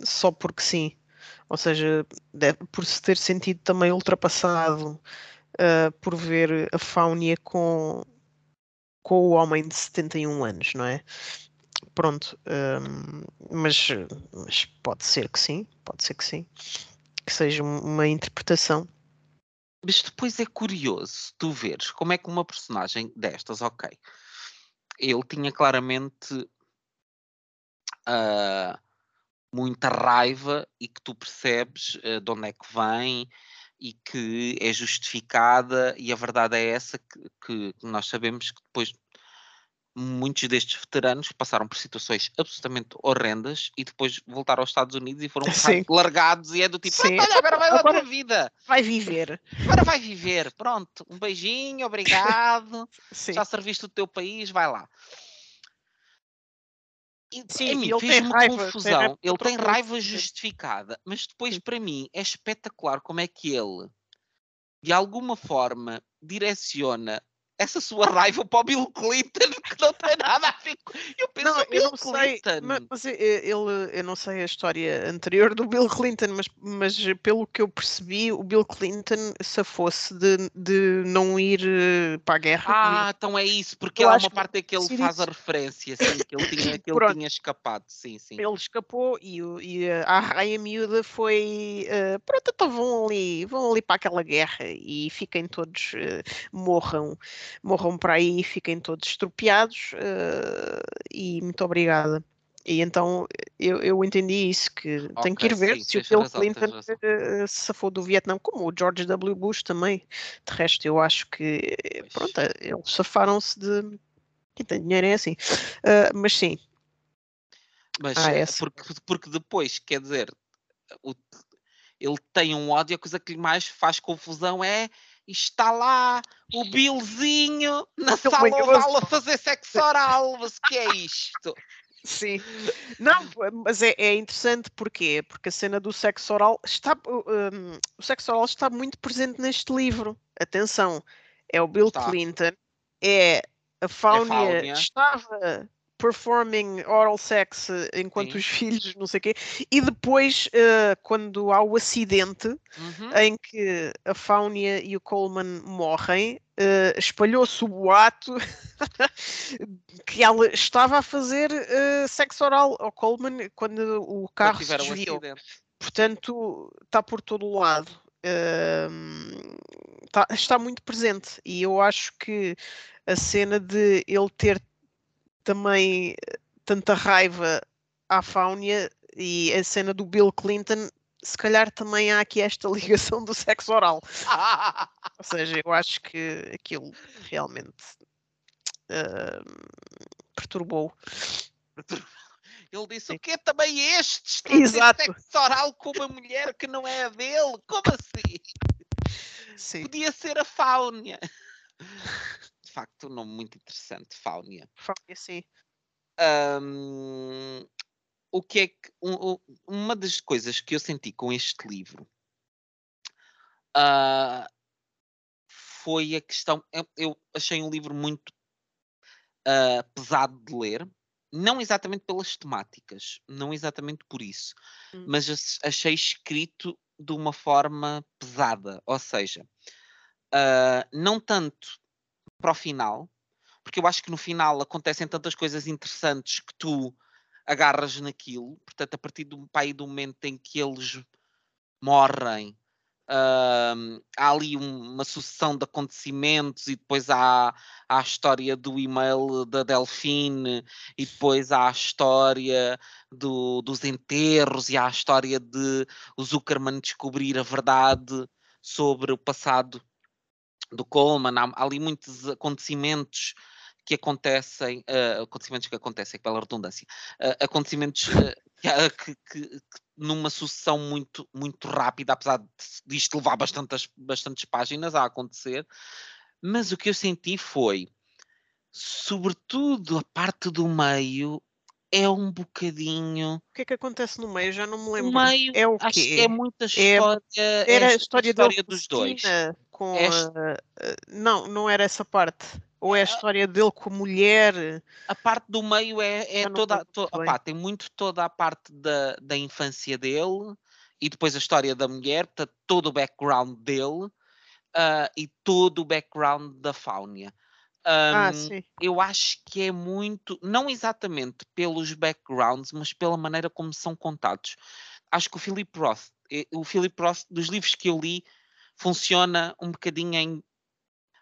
só porque sim. Ou seja, deve, por se ter sentido também ultrapassado uh, por ver a Faunia com, com o homem de 71 anos, não é? Pronto, um, mas, mas pode ser que sim, pode ser que sim, que seja uma interpretação. Mas depois é curioso tu veres como é que uma personagem destas, ok, ele tinha claramente uh, muita raiva e que tu percebes uh, de onde é que vem e que é justificada, e a verdade é essa que, que nós sabemos que depois muitos destes veteranos passaram por situações absolutamente horrendas e depois voltaram aos Estados Unidos e foram largados e é do tipo, ah, olha, agora vai outra vida. Vai viver. Agora vai viver, pronto. Um beijinho, obrigado. Já serviste o teu país, vai lá. E, Sim, mim, ele fez uma confusão. Ele tem raiva justificada, mas depois, para mim, é espetacular como é que ele, de alguma forma, direciona essa sua raiva para o Bill Clinton que não tem nada a ver com. Eu penso não, Bill eu não Clinton. Sei, mas ele, eu não sei a história anterior do Bill Clinton, mas, mas pelo que eu percebi, o Bill Clinton se fosse de, de não ir eh, para a guerra. Ah, então é isso, porque há uma parte em que ele faz a referência, sim, que ele tinha, que ele tinha escapado, sim, sim. Ele escapou e, e a raia miúda foi uh, pronto, então vão ali, vão ali para aquela guerra e fiquem todos, uh, morram morram para aí e fiquem todos estropiados uh, e muito obrigada. E então eu, eu entendi isso, que okay, tenho que ir ver sim, se o Bill razão, Clinton uh, se safou do Vietnã, como o George W. Bush também. De resto, eu acho que pronto, eles safaram-se de quem tem dinheiro é assim. Uh, mas sim. Mas ah, é porque, porque depois, quer dizer, o, ele tem um ódio, a coisa que lhe mais faz confusão é está lá o Billzinho na sala oval a fazer sexo oral. Mas o que é isto? Sim. Não, mas é, é, interessante porquê? Porque a cena do sexo oral está. Um, o sexo oral está muito presente neste livro. Atenção, é o Bill está. Clinton, é a Faunia, é estava performing oral sex eh, enquanto Sim. os filhos, não sei o quê, e depois, uh, quando há o acidente uhum. em que a Faunia e o Coleman morrem, uh, espalhou-se o boato que ela estava a fazer uh, sexo oral ao Coleman quando o carro se desviou. Um Portanto, está por todo o lado. Uh, tá, está muito presente e eu acho que a cena de ele ter também tanta raiva à Faunia e a cena do Bill Clinton, se calhar também há aqui esta ligação do sexo oral. Ou seja, eu acho que aquilo realmente uh, perturbou. Ele disse: o que também este? Está Exato. sexo oral com uma mulher que não é a dele? Como assim? Sim. Podia ser a Faunia de facto um nome muito interessante, Faunia. Faunia, sim. Um, o que é que um, uma das coisas que eu senti com este livro uh, foi a questão. Eu, eu, achei um livro muito uh, pesado de ler, não exatamente pelas temáticas, não exatamente por isso, hum. mas achei escrito de uma forma pesada, ou seja, uh, não tanto para o final, porque eu acho que no final acontecem tantas coisas interessantes que tu agarras naquilo. Portanto, a partir do, pai, do momento em que eles morrem, uh, há ali uma sucessão de acontecimentos, e depois há, há a história do e-mail da Delfine, e depois há a história do, dos enterros, e há a história de o Zuckerman descobrir a verdade sobre o passado do Coleman. Há, há ali muitos acontecimentos que acontecem, uh, acontecimentos que acontecem, pela redundância, uh, acontecimentos uh, que, que, que, numa sucessão muito, muito rápida, apesar disto levar bastantes, bastantes páginas a acontecer, mas o que eu senti foi, sobretudo a parte do meio, é um bocadinho. O que é que acontece no meio? Já não me lembro. O meio, é o quê? que é muita história. É, era é a história, história dos dois. Com Esta- a- não, não era essa parte. Ou é a Ah. história dele com a mulher? A parte do meio é, é toda. To, opá, tem muito toda a parte da, da infância dele e depois a história da mulher, portanto, todo o background dele ah, e todo o background da Faunia. Ah, Ahm, sim. eu acho que é muito, não exatamente pelos backgrounds, mas pela maneira como são contados. Acho que o Philip Roth, eh, o Philip Roth, dos livros que eu li, funciona um bocadinho em,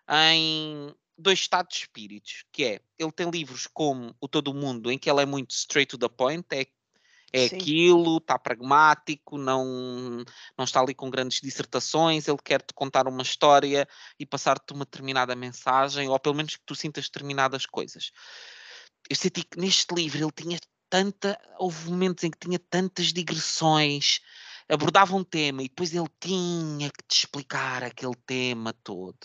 em dois estados de espíritos, que é, ele tem livros como O Todo Mundo, em que ele é muito straight to the point, é, é Sim. aquilo, está pragmático, não, não está ali com grandes dissertações, ele quer-te contar uma história e passar-te uma determinada mensagem, ou pelo menos que tu sintas determinadas coisas. Eu senti que neste livro ele tinha tanta, houve momentos em que tinha tantas digressões, abordava um tema e depois ele tinha que te explicar aquele tema todo.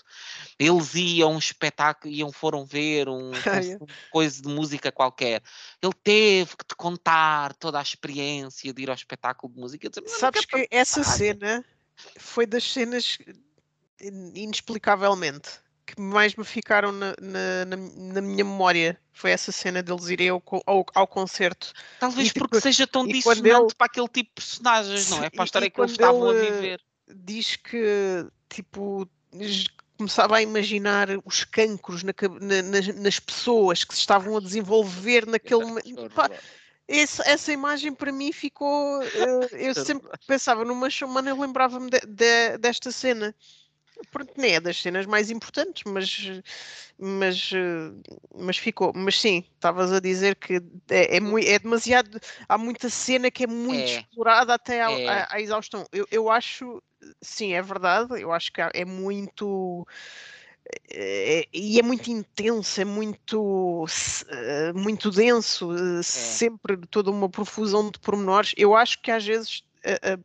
Eles iam um espetáculo, iam, foram ver um, yeah. coisa de música qualquer. Ele teve que te contar toda a experiência de ir ao espetáculo de música. Eu disse, "Mas não Sabes que essa pagar." cena foi das cenas in- inexplicavelmente que mais me ficaram na, na, na, minha memória. Foi essa cena deles irem ao, ao, ao concerto. Talvez e porque depois- seja tão dissonante ele- para aquele tipo de personagens, não é? Para a história que eles quando estavam a viver. Diz que, tipo, começava a imaginar os cancros na nas, nas pessoas que se estavam a desenvolver naquele momento. Esse- essa imagem para mim ficou. eh, eu sempre pensava numa chamana, eu lembrava-me de- de- desta cena. Pronto, nem é das cenas mais importantes, mas, mas, mas ficou. Mas sim, estavas a dizer que é, é, mui- é demasiado. Há muita cena que é muito É. explorada até à, É. à- à exaustão. Eu, eu acho, sim, é verdade. Eu acho que é muito. é- e é muito intenso, é muito, eh, muito denso, eh, sempre toda uma profusão de pormenores. Eu acho que às vezes,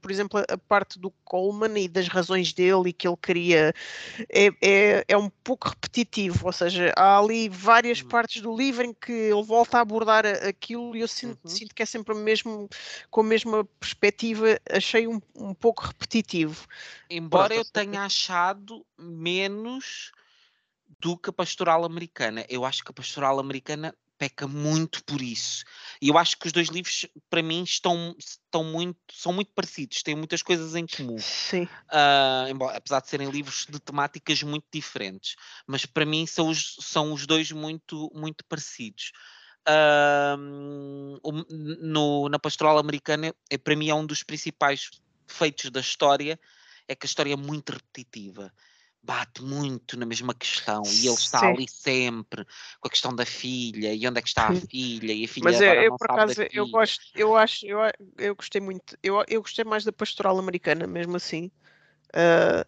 por exemplo, a, parte do Coleman e das razões dele e que ele queria é, é, é um pouco repetitivo, ou seja, há ali várias Hum. partes do livro em que ele volta a abordar aquilo e eu sinto, Uhum. sinto que é sempre mesmo, com a mesma perspectiva, achei um, um pouco repetitivo. Embora Pronto, eu tenha achado menos do que a pastoral americana. Eu acho que a pastoral americana peca muito por isso. E eu acho que os dois livros, para mim, estão, estão muito, são muito parecidos, têm muitas coisas em comum. Sim, Ah, embora, apesar de serem livros de temáticas muito diferentes, mas para mim são os, são os dois muito, muito parecidos. N- no- na pastoral americana, é, para mim, é um dos principais defeitos da história, é que a história é muito repetitiva. Bate muito na mesma questão e ele está Sim. ali sempre com a questão da filha e onde é que está a filha e a filha mas agora eu, por acaso eu gosto, eu acho, eu, eu gostei muito, eu, eu gostei mais da pastoral americana, mesmo assim. Ah,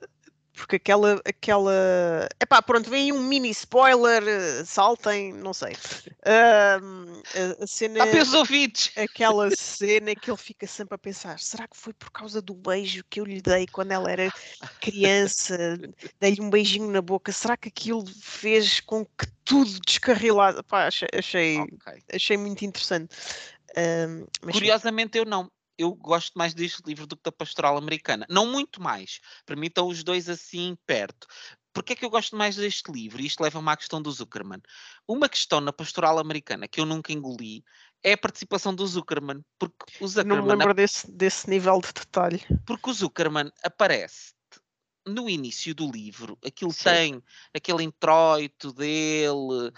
porque aquela, aquela. Epá, pronto, vem aí um mini spoiler, eh, saltem, não sei. Ahm, a, a cena. Os ouvidos! aquela cena que ele fica sempre a pensar: será que foi por causa do beijo que eu lhe dei quando ela era criança? Dei-lhe um beijinho na boca. Será que aquilo fez com que tudo descarrilasse? Pá, achei, achei, Ok. achei muito interessante. Sim. Curiosamente, eu não. Eu gosto mais deste livro do que da Pastoral Americana. Não muito mais. Para mim estão os dois assim perto. Porquê é que eu gosto mais deste livro? E isto leva-me à questão do Zuckerman. Uma questão na Pastoral Americana que eu nunca engoli é a participação do Zuckerman. Porque o não Zuckerman, me lembro desse, desse nível de detalhe. porque o Zuckerman aparece no início do livro, aquilo Sim. tem aquele introito dele,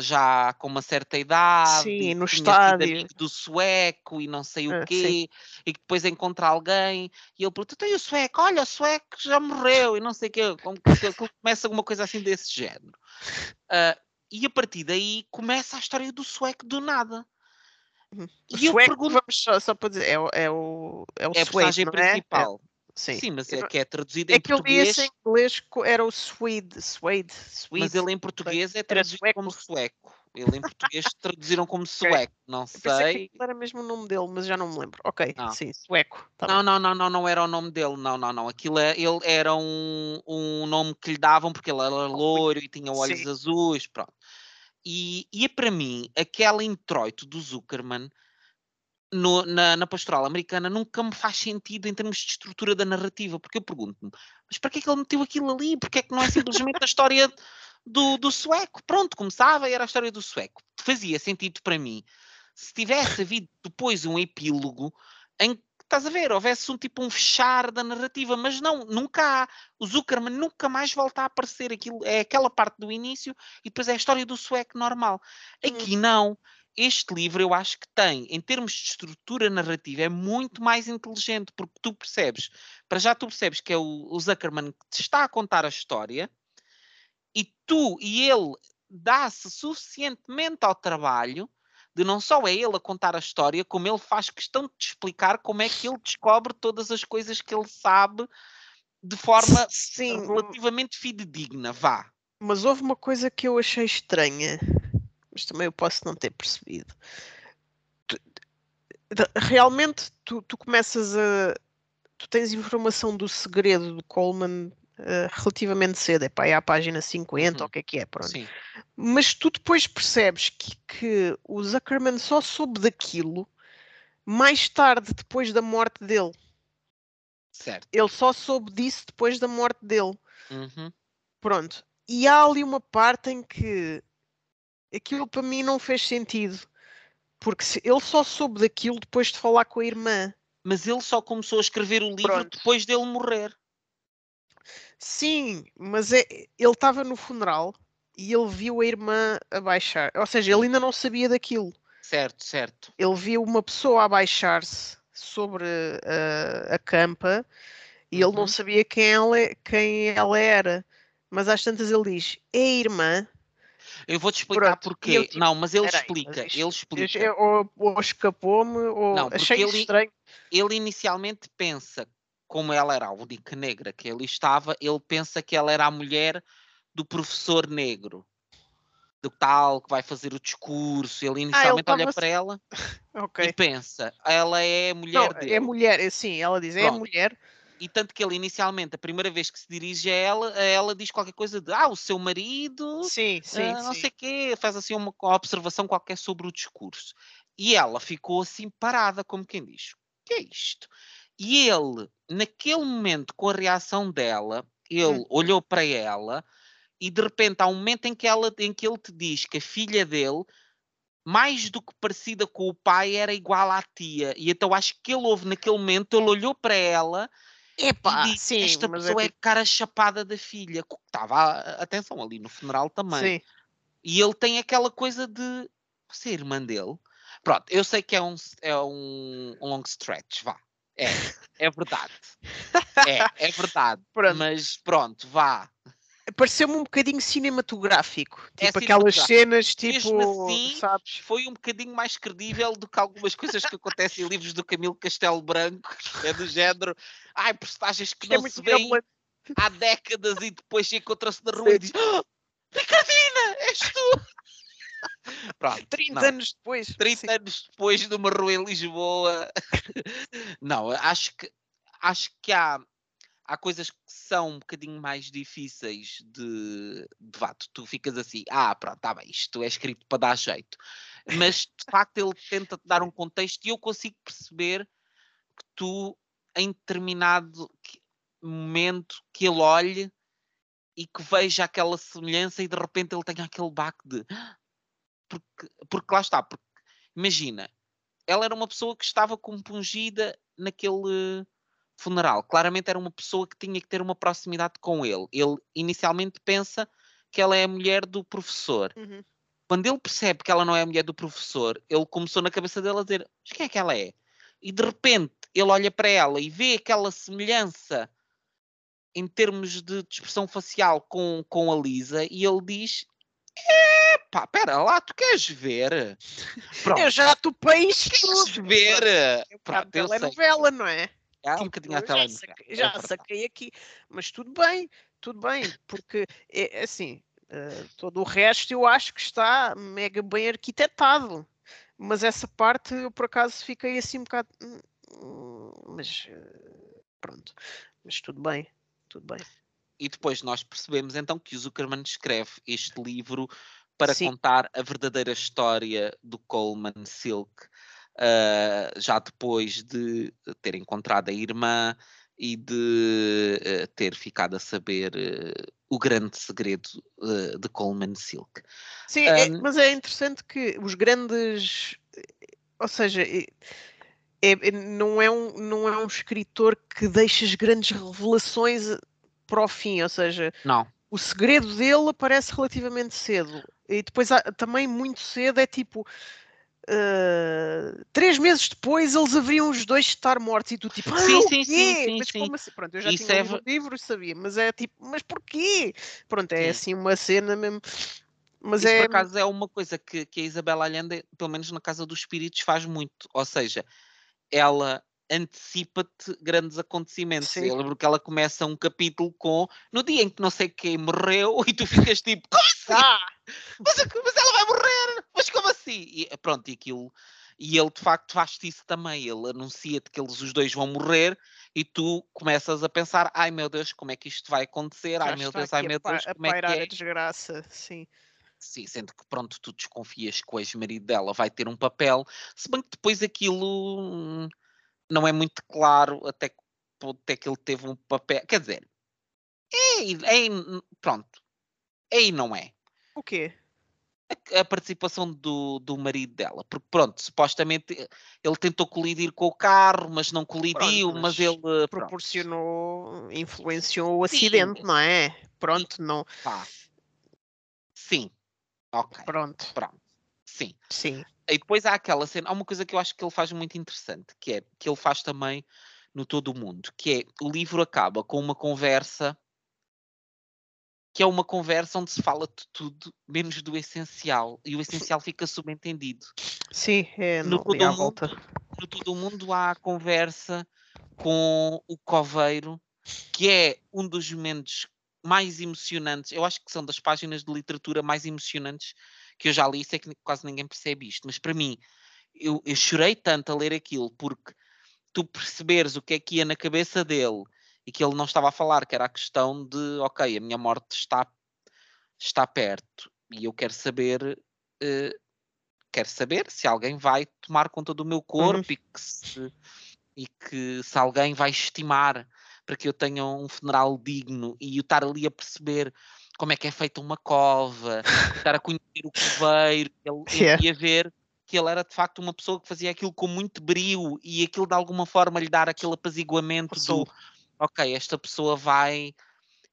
já com uma certa idade, Sim, no estádio. amigo do sueco e não sei o Ah, quê, e que depois encontra alguém e ele pergunta: tem o sueco, olha, o sueco já morreu e não sei o quê, começa alguma coisa assim desse género. Ah, e a partir daí começa a história do sueco do nada. Uhum. O E eu sueco, pergunto, vamos só, só para dizer, é, o- é o, é o é a sueco, personagem não é? É, principal. Sim. Sim, mas é não- que é traduzido É em que português. disse em inglês que era o Swede, Swede, Swede. Mas ele em português é traduzido sueco. como sueco. Ele em português traduziram como sueco. Não pensei que sei. era mesmo o nome dele, mas já não me lembro. Ok, Não. sim, sueco. Tá Não, não, não, não, não era o nome dele. Não, não, não. Aquilo é, ele era um, um nome que lhe davam porque ele era loiro e tinha olhos Sim. azuis. Pronto. E, e é para mim, aquele introito do Zuckerman no- na, na pastoral americana nunca me faz sentido em termos de estrutura da narrativa, porque eu pergunto-me, mas para que é que ele meteu aquilo ali? Porque é que não é simplesmente a história do, do sueco? Pronto, começava e era a história do sueco. Fazia sentido para mim se tivesse havido depois um epílogo em que, estás a ver, houvesse um tipo um fechar da narrativa, mas não, nunca há. O Zuckerman nunca mais volta a aparecer. Aquilo, é aquela parte do início e depois é a história do sueco normal. Aqui não. Este livro eu acho que tem, em termos de estrutura narrativa, é muito mais inteligente, porque tu percebes, para já tu percebes que é o, o Zuckerman que te está a contar a história e tu e ele dá-se suficientemente ao trabalho de não só é ele a contar a história, como ele faz questão de te explicar como é que ele descobre todas as coisas que ele sabe de forma Sim, relativamente fidedigna, vá. mas houve uma coisa que eu achei estranha, mas também eu posso não ter percebido. Tu- realmente, tu, tu começas a. Tu tens informação do segredo de Coleman eh, relativamente cedo, é para aí à página 50, Uhum. ou o que é que é, pronto. Sim. Mas tu depois percebes que, que o Zuckerman só soube daquilo mais tarde, depois da morte dele. Certo. Ele só soube disso depois da morte dele. Uhum. Pronto. E há ali uma parte em que aquilo para mim não fez sentido. Porque se ele só soube daquilo depois de falar com a irmã. Mas ele só começou a escrever o livro Pronto. depois dele morrer. Sim, mas é, ele estava no funeral e ele viu a irmã abaixar. Ou seja, ele ainda não sabia daquilo. Certo, certo. Ele viu uma pessoa abaixar-se sobre a, a campa e ele não Uhum. sabia quem ela, quem ela era. Mas às tantas ele diz: é a irmã. Eu vou-te explicar Pronto, porquê. eu, tipo, não, mas ele "Peraí, explica. mas ele explica. é- ou, ou escapou-me, ou Não, achei ele- estranho. ele inicialmente pensa, como ela era a única negra que ali estava, ele pensa que ela era a mulher do professor negro. Do tal que vai fazer o discurso. Ele inicialmente olha tava- para ela Ok. e pensa, ela é a Não, mulher dele. é mulher, é, sim, ela diz, é a Pronto. mulher. E tanto que ele inicialmente, a primeira vez que se dirige a ela, a ela diz qualquer coisa de ah, o seu marido, Sim, sim, ah, não sim. sei o quê, faz assim uma observação qualquer sobre o discurso. E ela ficou assim parada, como quem diz: o que é isto? E ele, naquele momento, com a reação dela, ele Hum. olhou para ela e de repente há um momento em que, ela, em que ele te diz que a filha dele, mais do que parecida com o pai, era igual à tia. E então acho que ele houve naquele momento, ele olhou para ela Epá, e disse, sim, esta mas pessoa é, é tipo, cara chapada da filha. que Estava, atenção, ali no funeral também. sim. E ele tem aquela coisa de é irmã dele. Pronto, eu sei que é um, é um long stretch, vá. É, é verdade. É, é verdade. Pronto. Mas pronto, vá. Pareceu-me um bocadinho cinematográfico. É Tipo aquelas cenas, Mesmo tipo, assim, sabes? Foi um bocadinho mais credível do que algumas coisas que acontecem em livros do Camilo Castelo Branco, é do género. Ai, personagens que Isto é não muito se veem há décadas e depois encontra-se na rua e diz: "Ah, Ricardina, és tu! Pronto, 30 não. anos depois. 30 sim. anos depois numa rua em Lisboa. não, acho que acho que há, há coisas que são um bocadinho mais difíceis de, de fato, tu ficas assim, ah, pronto, está bem, isto é escrito para dar jeito. Mas de facto ele tenta te dar um contexto e eu consigo perceber que tu, em determinado momento, que ele olhe e que veja aquela semelhança e de repente ele tenha aquele baque de porque, porque lá está, porque imagina, ela era uma pessoa que estava compungida naquele funeral. Claramente era uma pessoa que tinha que ter uma proximidade com ele. Ele inicialmente pensa que ela é a mulher do professor. Uhum. Quando ele percebe que ela não é a mulher do professor, ele começou na cabeça dele a dizer: Mas quem é que ela é? E de repente ele olha para ela e vê aquela semelhança em termos de, expressão facial com, com a Lisa e ele diz: Epá, pera lá, tu queres ver? Pronto, Eu já topei isto queres ver? É um Pronto, sei. telenovela, não é? É um bocadinho a já, saquei, é já saquei aqui, mas tudo bem, tudo bem, porque é é assim, eh, todo o resto eu acho que está mega bem arquitetado, mas essa parte eu por acaso fiquei assim um bocado, "Hum, hum", mas eh, pronto, mas tudo bem, tudo bem. E depois nós percebemos então que o Zuckerman escreve este livro para Sim. contar a verdadeira história do Coleman Silk, ah, já depois de ter encontrado a irmã e de eh, ter ficado a saber eh, o grande segredo eh, de Coleman Silk. Sim, é- Ahm, mas é interessante que os grandes, ou seja, é- é- é- não, é um, não é um escritor que deixa as grandes revelações eh, para o fim, ou seja, Não, o segredo dele aparece relativamente cedo. E depois há- também muito cedo é tipo. Eh, três meses depois eles haveriam os dois estar mortos e tu tipo, ah, Sim, sim, sim, mas como assim? Pronto, eu já Isso tinha é lido o livro, sabia, mas é tipo, mas porquê? Pronto, é Sim. assim uma cena mesmo. Mas Isso é. por acaso é uma coisa que, que a Isabela Allende, pelo menos na Casa dos Espíritos, faz muito. Ou seja, ela antecipa-te grandes acontecimentos. Sim. Eu lembro que ela começa um capítulo com no dia em que não sei quem morreu e tu ficas tipo, como assim? Ah, Mas, mas ela vai morrer! Como assim? E pronto, e aquilo. E ele de facto faz isso também. Ele anuncia-te que eles os dois vão morrer e tu começas a pensar: ai meu Deus, como é que isto vai acontecer? já Ai meu está Deus, ai meu Deus, como é que é? a desgraça, sim. Sim, sendo que pronto, tu desconfias que o ex-marido dela vai ter um papel, se bem que depois aquilo hum, não é muito claro até que, até que ele teve um papel. Quer dizer, é, é, pronto, é e não é. O quê? A, participação do, do marido dela, porque pronto, supostamente eh, ele tentou colidir com o carro, mas não colidiu, Pronto, mas mas ele pronto, Proporcionou, influenciou o Sim. acidente, não é? Pronto, não. pá. Sim, ok, Pronto, pronto, sim. sim. E depois há aquela cena, há uma coisa que eu acho que ele faz muito interessante, que é que ele faz também no todo o mundo, que é o livro acaba com uma conversa que é uma conversa onde se fala de tudo menos do essencial e o essencial fica subentendido. Sim, é No no, todo mundo, volta. no todo o mundo há a conversa com o coveiro, que é um dos momentos mais emocionantes. Eu acho que são das páginas de literatura mais emocionantes que eu já li. Sei que quase ninguém percebe isto, mas para mim, eu, eu chorei tanto a ler aquilo porque tu perceberes o que é que ia na cabeça dele e que ele não estava a falar, que era a questão de, ok, a minha morte está, está perto e eu quero saber, eh, quero saber se alguém vai tomar conta do meu corpo e, que se, e que se alguém vai estimar para que eu tenha um funeral digno e eu estar ali a perceber como é que é feita uma cova, estar a conhecer o coveiro, ele, Yeah. e a ver que ele era de facto uma pessoa que fazia aquilo com muito brio e aquilo de alguma forma lhe dar aquele apaziguamento do ok, esta pessoa vai,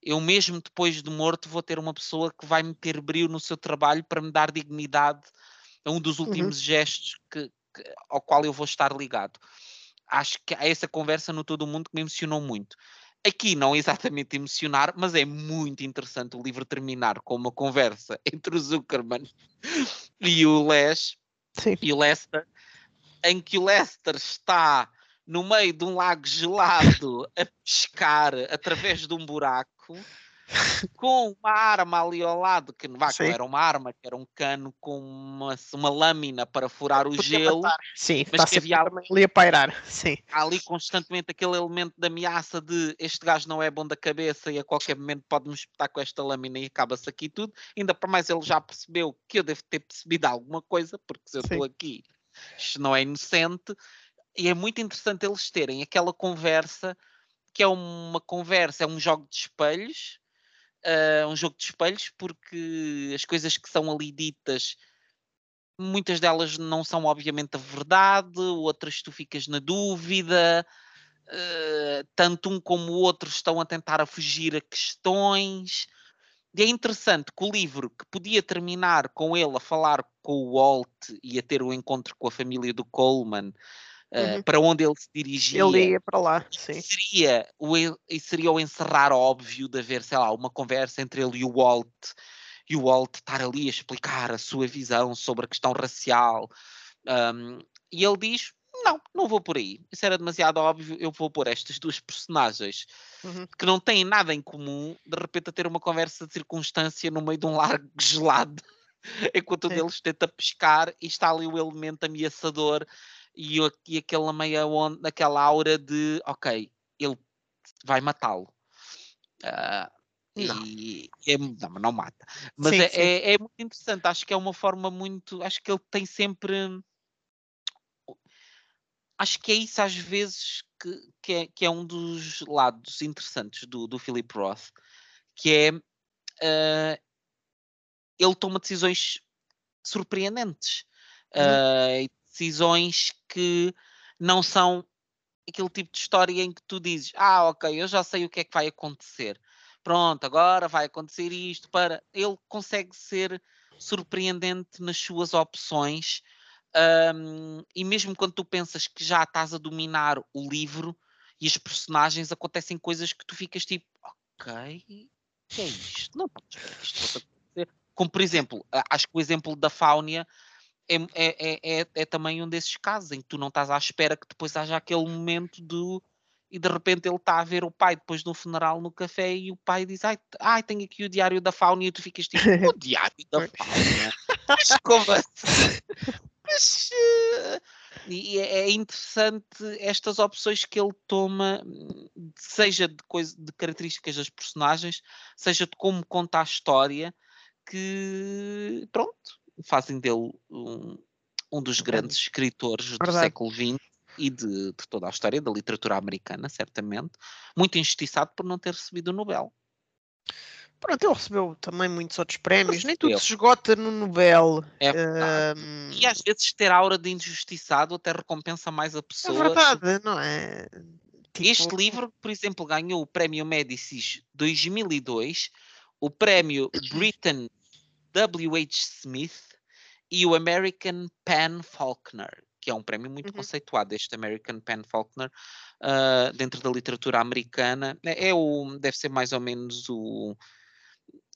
eu mesmo depois de morto vou ter uma pessoa que vai meter brio no seu trabalho para me dar dignidade a um dos últimos gestos que, que- ao qual eu vou estar ligado. Acho que há essa conversa no todo o mundo que me emocionou muito. Aqui não é exatamente emocionar, mas é muito interessante o livro terminar com uma conversa entre o Zuckerman e o Les Sim. e o Lester, em que o Lester está no meio de um lago gelado a pescar através de um buraco com uma arma ali ao lado, que não, vá, que não era uma arma, que era um cano com uma, uma lâmina para furar o Podia gelo. matar. Sim, mas está que havia- também ali a pairar. Sim. Há ali constantemente aquele elemento de ameaça de este gajo não é bom da cabeça e a qualquer momento pode-me espetar com esta lâmina e acaba-se aqui tudo. Ainda para mais ele já percebeu que eu devo ter percebido alguma coisa, porque se eu Sim. estou aqui, isto não é inocente. E é muito interessante eles terem aquela conversa, que é uma conversa, é um jogo de espelhos, ah, um jogo de espelhos, porque as coisas que são ali ditas muitas delas não são obviamente a verdade, outras tu ficas na dúvida, eh, tanto um como o outro estão a tentar a fugir a questões. E é interessante que o livro, que podia terminar com ele a falar com o Walt e a ter o encontro com a família do Coleman, eh, Uhum. para onde ele se dirigia, Ele ia para lá. Sim. seria o, e seria o encerrar óbvio de haver, sei lá, uma conversa entre ele e o Walt, e o Walt estar ali a explicar a sua visão sobre a questão racial. Um, e ele diz: não, não vou por aí. Isso era demasiado óbvio. Eu vou pôr estas duas personagens Uhum. que não têm nada em comum, de repente a ter uma conversa de circunstância no meio de um lago gelado, enquanto um deles tenta pescar e está ali o elemento ameaçador e, e aquela meia onda, aquela aura de ok, ele vai matá-lo. Ah, Não. e é- não, não mata. Mas Sim, é, sim. é- é muito interessante. Acho que é uma forma muito. Acho que ele tem sempre. Acho que é isso às vezes que, que, é, que é um dos lados interessantes do, do Philip Roth, que é ah, ele toma decisões surpreendentes. Uhum. e decisões que não são aquele tipo de história em que tu dizes, ah, ok, eu já sei o que é que vai acontecer. Pronto, agora vai acontecer isto para. Ele consegue ser surpreendente nas suas opções. ahm, e mesmo quando tu pensas que já estás a dominar o livro e os personagens, acontecem coisas que tu ficas tipo, ok, que é isto? Não isto acontecer. Como por exemplo, acho que o exemplo da Fáunia é, é, é, é, é também um desses casos em que tu não estás à espera que depois haja aquele momento do e de repente ele está a ver o pai depois do funeral no café e o pai diz ai, ai tenho aqui o diário da Fáunia e tu ficas tipo o diário da. Fáunia mas como assim? Mas, eh, e é é interessante estas opções que ele toma, seja de, coisa, de características das personagens, seja de como conta a história, que pronto, fazem dele um, um dos grandes escritores do Verdade. século XX e de, de toda a história da literatura americana, certamente, muito injustiçado por não ter recebido o Nobel. Pronto, ele recebeu também muitos outros prémios. Nem tudo se esgota no Nobel. É verdade. Ahm, E às vezes ter aura de injustiçado até recompensa mais a é pessoas. verdade, não é? Este Tipo, livro, por exemplo, ganhou o Prémio Médicis 2002, o Prémio Britain W.H. Smith e o American Pen Faulkner, que é um prémio muito Uhum. conceituado, este American Pen Faulkner, ah, dentro da literatura americana. É, é o, deve ser mais ou menos o.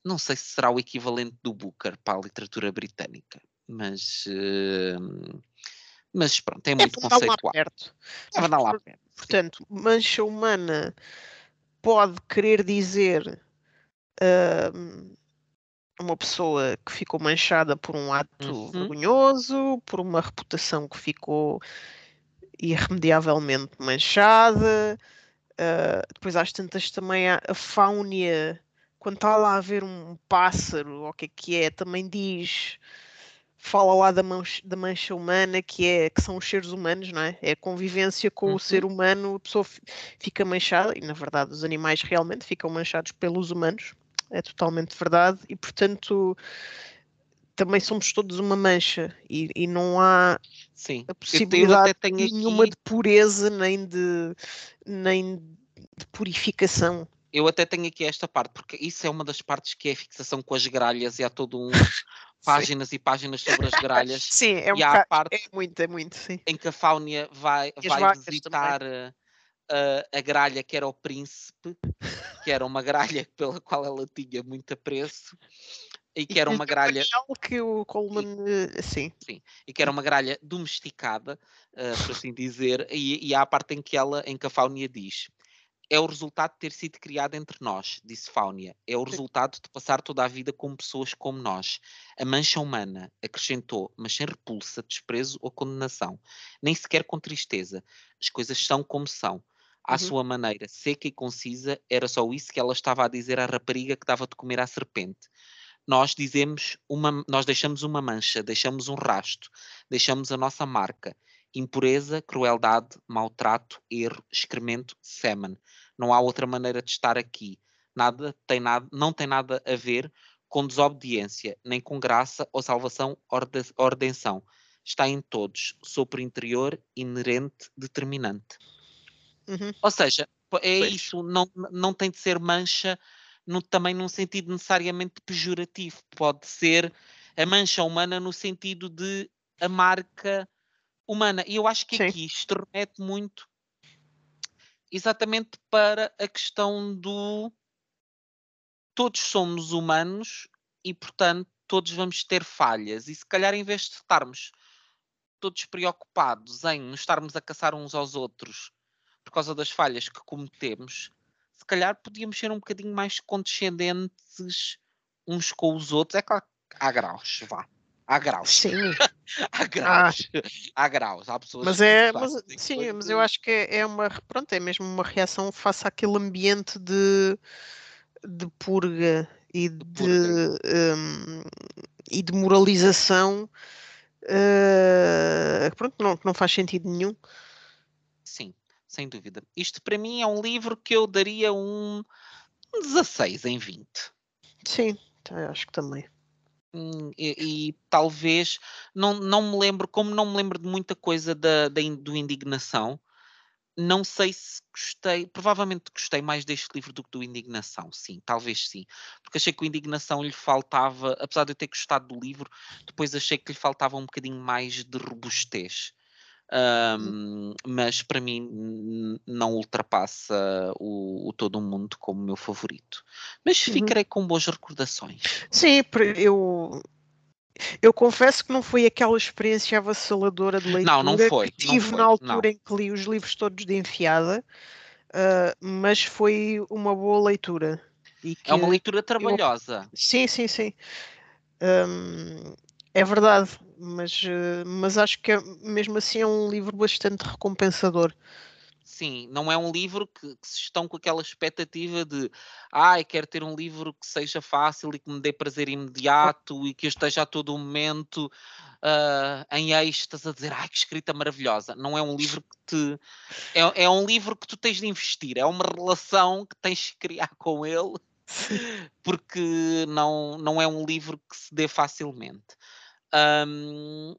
Não sei se será o equivalente do Booker para a literatura britânica, mas. ah, mas pronto, é é muito lá conceituado. perto. É lá por- perto. Portanto, mancha humana pode querer dizer ahm, uma pessoa que ficou manchada por um ato Uhum. vergonhoso, por uma reputação que ficou irremediavelmente manchada. ah, depois às tantas também a fáunia, quando está lá a ver um pássaro, ou o que é que é, também diz fala lá da mancha, da mancha humana, que, é, que são os seres humanos, não é? É a convivência com Uhum. o ser humano, a pessoa fi- fica manchada, e na verdade os animais realmente ficam manchados pelos humanos, é totalmente verdade, e portanto também somos todos uma mancha, e, e não há Sim. a possibilidade nenhuma aqui, de pureza, nem de, nem de purificação. eu até tenho aqui esta parte, porque isso é uma das partes que é a fixação com as gralhas e há todo um páginas e páginas sobre as gralhas. Sim, é um e há bocado, parte é muito, é muito, sim. em que a Fáunia vai, vai visitar uh, uh, a gralha que era o príncipe, que era uma gralha pela qual ela tinha muito apreço, e que era lhe uma gralha que o Coleman, eh, sim. e que era uma gralha domesticada, uh, por assim dizer, e, e há a parte em que ela, em que a Fáunia diz é o resultado de ter sido criado entre nós, disse Fáunia. É o resultado de passar toda a vida com pessoas como nós. A mancha humana, acrescentou, mas sem repulsa, desprezo ou condenação. Nem sequer com tristeza. As coisas são como são. À Uhum. sua maneira, seca e concisa, era só isso que ela estava a dizer à rapariga que dava de comer à serpente. Nós dizemos uma, nós deixamos uma mancha, deixamos um rasto, deixamos a nossa marca. Impureza, crueldade, maltrato, erro, excremento, semen. Não há outra maneira de estar aqui. Nada tem nada, não tem nada a ver com desobediência, nem com graça ou salvação orde, ordenção. Está em todos, sopro interior, inerente, determinante. Uhum. Ou seja, é Pois. isso, não, não tem de ser mancha no, também num sentido necessariamente pejorativo. Pode ser a mancha humana no sentido de a marca humana. E eu acho que Sim. aqui isto remete muito exatamente para a questão do todos somos humanos e, portanto, todos vamos ter falhas. E se calhar, em vez de estarmos todos preocupados em nos estarmos a caçar uns aos outros por causa das falhas que cometemos, se calhar podíamos ser um bocadinho mais condescendentes uns com os outros. É claro que há graus, vá. Há graus. Sim. há graus. Ah. Há graus. Há pessoas mas é, mas, sim, mas eu acho que é, é uma, pronto, é mesmo uma reação face àquele ambiente de, de purga e de, de um, e de moralização uh, pronto, não, não faz sentido nenhum. Sem dúvida. Isto para mim é um livro que eu daria um 16 em 20. Sim, acho que também. Hum, e, e, talvez não, não me lembro, como não me lembro de muita coisa da, da, do Indignação, não sei se gostei, provavelmente gostei mais deste livro do que do Indignação, sim, talvez sim, porque achei que o Indignação lhe faltava, apesar de eu ter gostado do livro, depois achei que lhe faltava um bocadinho mais de robustez. Um, mas para mim não ultrapassa o, o, Todo o Mundo como meu favorito. Mas uhum. ficarei com boas recordações. Sim, eu eu confesso que não foi aquela experiência avassaladora de leitura não, não foi, que tive na altura não. em que li os livros todos de enfiada, uh, mas foi uma boa leitura. é uma leitura trabalhosa. Eu... Sim, sim, sim. Um, é verdade, mas, uh, mas acho que é, mesmo assim é um livro bastante recompensador. Sim, não é um livro que, que estão com aquela expectativa de ai, ah, quero ter um livro que seja fácil e que me dê prazer imediato e que eu esteja a todo momento uh, em êxtase a dizer ai, que escrita maravilhosa. Não é um livro que te. É, é um livro que tu tens de investir, é uma relação que tens de criar com ele, porque não, não é um livro que se dê facilmente. Um,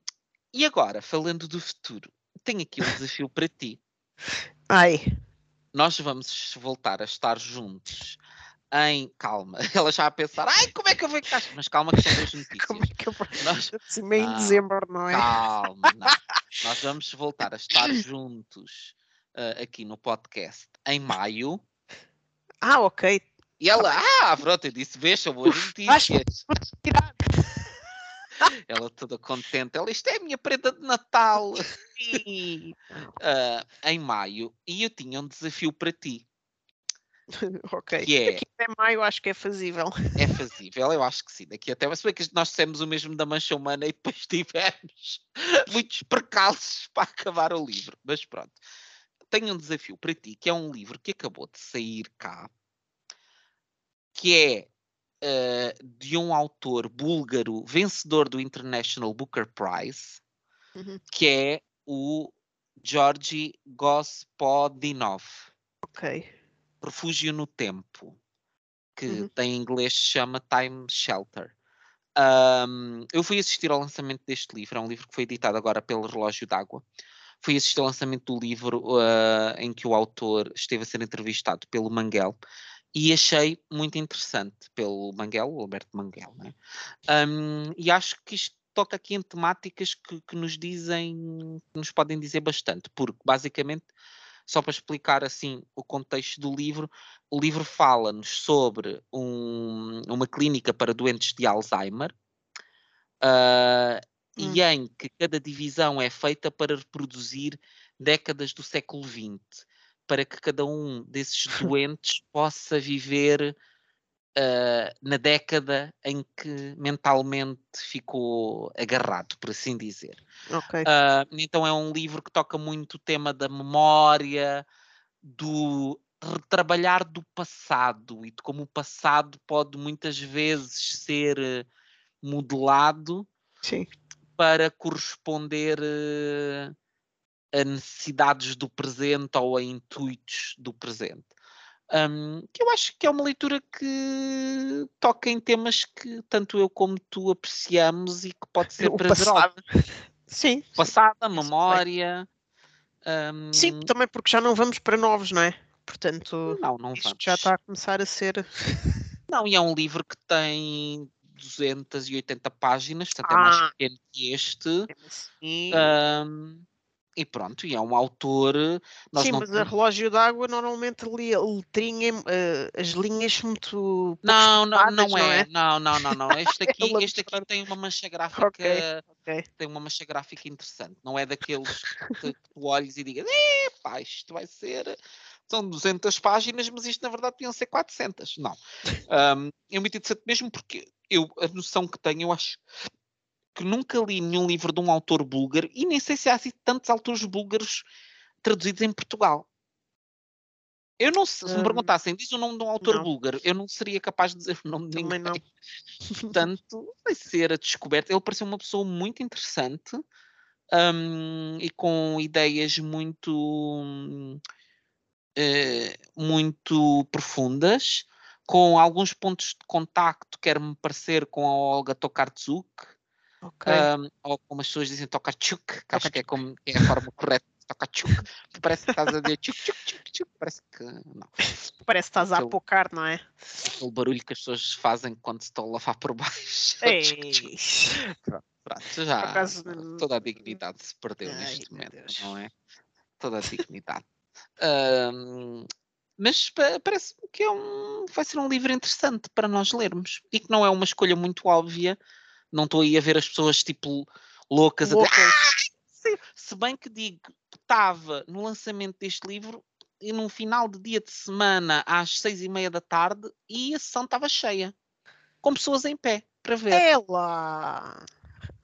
e agora, falando do futuro, tenho aqui um desafio para ti. Ai. Nós vamos voltar a estar juntos em calma. Ela já a pensar, ai, como é que eu vou encaixar? Mas calma que são duas notícias. Como é que eu vou... Nós... Assim, meio em dezembro, não é? Calma, não. Nós vamos voltar a estar juntos uh, aqui no podcast em maio. Ah, ok. E ela, ah, pronto, eu disse, veja, boas notícias. Ela toda contente. Ela, isto é a minha prenda de Natal. uh, em maio. E eu tinha um desafio para ti. ok. Que é, Daqui até maio acho que é fazível. É fazível, eu acho que sim. Daqui até. Mas que nós dissemos o mesmo da Mancha Humana e depois tivemos muitos percalços para acabar o livro. Mas pronto. Tenho um desafio para ti, que é um livro que acabou de sair cá, que é uh, de um autor búlgaro vencedor do International Booker Prize, uhum. que é o Georgi Gospodinov. Ok. Refúgio no Tempo, que uhum. em inglês se chama Time Shelter. Um, eu fui assistir ao lançamento deste livro, é um livro que foi editado agora pelo Relógio d'Água. Fui assistir ao lançamento do livro uh, em que o autor esteve a ser entrevistado pelo Manguel e achei muito interessante pelo Manguel, o Alberto Manguel, né? um, e acho que isto toca aqui em temáticas que, que, nos dizem, que nos podem dizer bastante, porque basicamente, só para explicar assim o contexto do livro, o livro fala-nos sobre um, uma clínica para doentes de Alzheimer, uh, hum. e em que cada divisão é feita para reproduzir décadas do século XX para que cada um desses doentes possa viver uh, na década em que mentalmente ficou agarrado, por assim dizer. Okay. Uh, então é um livro que toca muito o tema da memória, do retrabalhar do passado e de como o passado pode muitas vezes ser eh, modelado Sim. para corresponder uh, a necessidades do presente ou a intuitos do presente. Um, que eu acho que é uma leitura que toca em temas que tanto eu como tu apreciamos e que pode ser prazerosa. Sim. Passada, memória. Um... Sim, também porque já não vamos para novos, não é? Portanto, não, não isto vamos. já está a começar a ser. Não, e é um livro que tem 280 páginas, portanto ah. é mais ah. pequeno que este. Sim. Um, E pronto, e é um autor. Nós Sim, mas a relógio d'água normalmente letrinha, uh, as linhas muito. Não, não, não, não é. é? Não, não, não, não. Este aqui, este aqui tem uma mancha gráfica. Ok, ok. Tem uma mancha gráfica interessante. Não é daqueles que tu olhes e digas, pá, isto vai ser. São 200 páginas, mas isto na verdade deviam ser 400. Não. Um, é muito interessante mesmo porque eu, a noção que tenho, eu acho que nunca li nenhum livro de um autor búlgaro e nem sei se há assim tantos autores búlgaros traduzidos em Portugal. Eu não sei, se me Hum, perguntassem, diz o nome de um autor não. búlgaro, eu não seria capaz de dizer o nome de Também ninguém. não. Portanto, vai ser a descoberta. Ele pareceu uma pessoa muito interessante hum, e com ideias muito, eh, muito profundas, com alguns pontos de contacto, quer-me parecer, com a Olga Tokarczuk, Ok. hum, ou como as pessoas dizem Tokarczuk, que acho que é, como, é a forma correta que parece que estás a dizer tchuk, tchuk, tchuk, tchuk, parece que não. Parece que estás a apocar, não é? Aquele barulho que as pessoas fazem quando se estão a lavar por baixo. Ei. Pronto, já acaso, toda a dignidade se perdeu Ai, neste momento, Deus. não é? Toda a dignidade. Ahm, mas pa- parece-me que é um, vai ser um livro interessante para nós lermos e que não é uma escolha muito óbvia. Não estou aí a ver as pessoas tipo loucas a dizer, Loucas. Sim, se bem que digo que estava no lançamento deste livro e num final de dia de semana às seis e meia da tarde e a sessão estava cheia, com pessoas em pé para ver. Ela!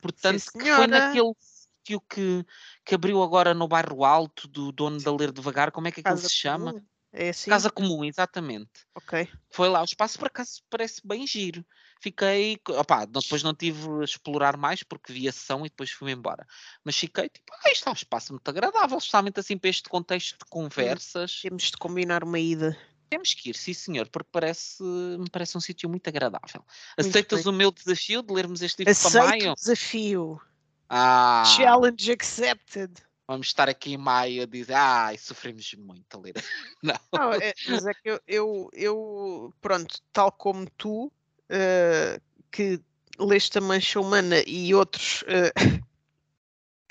Portanto, sim, que foi naquele sítio que, que abriu agora no bairro Alto do dono da Ler Devagar, como é que aquilo Casa se chama? comum. É assim? Casa Comum, exatamente. Ok. Foi lá, o espaço por acaso parece bem giro. Fiquei, opá, depois não tive a explorar mais porque vi a sessão e depois fui embora. Mas fiquei tipo, ah, isto é um espaço muito agradável, especialmente assim para este contexto de conversas. Temos de combinar uma ida. Temos que ir, sim senhor, porque parece, me parece um sítio muito agradável. Muito Aceitas bem. o meu desafio de lermos este livro para Aceito maio? o desafio. Ah, Challenge accepted. vamos estar aqui em maio a dizer, ai, sofremos muito a ler. Não. Não, é- mas é que eu, eu, eu, pronto, tal como tu, eh, que leste a Mancha Humana e outros eh,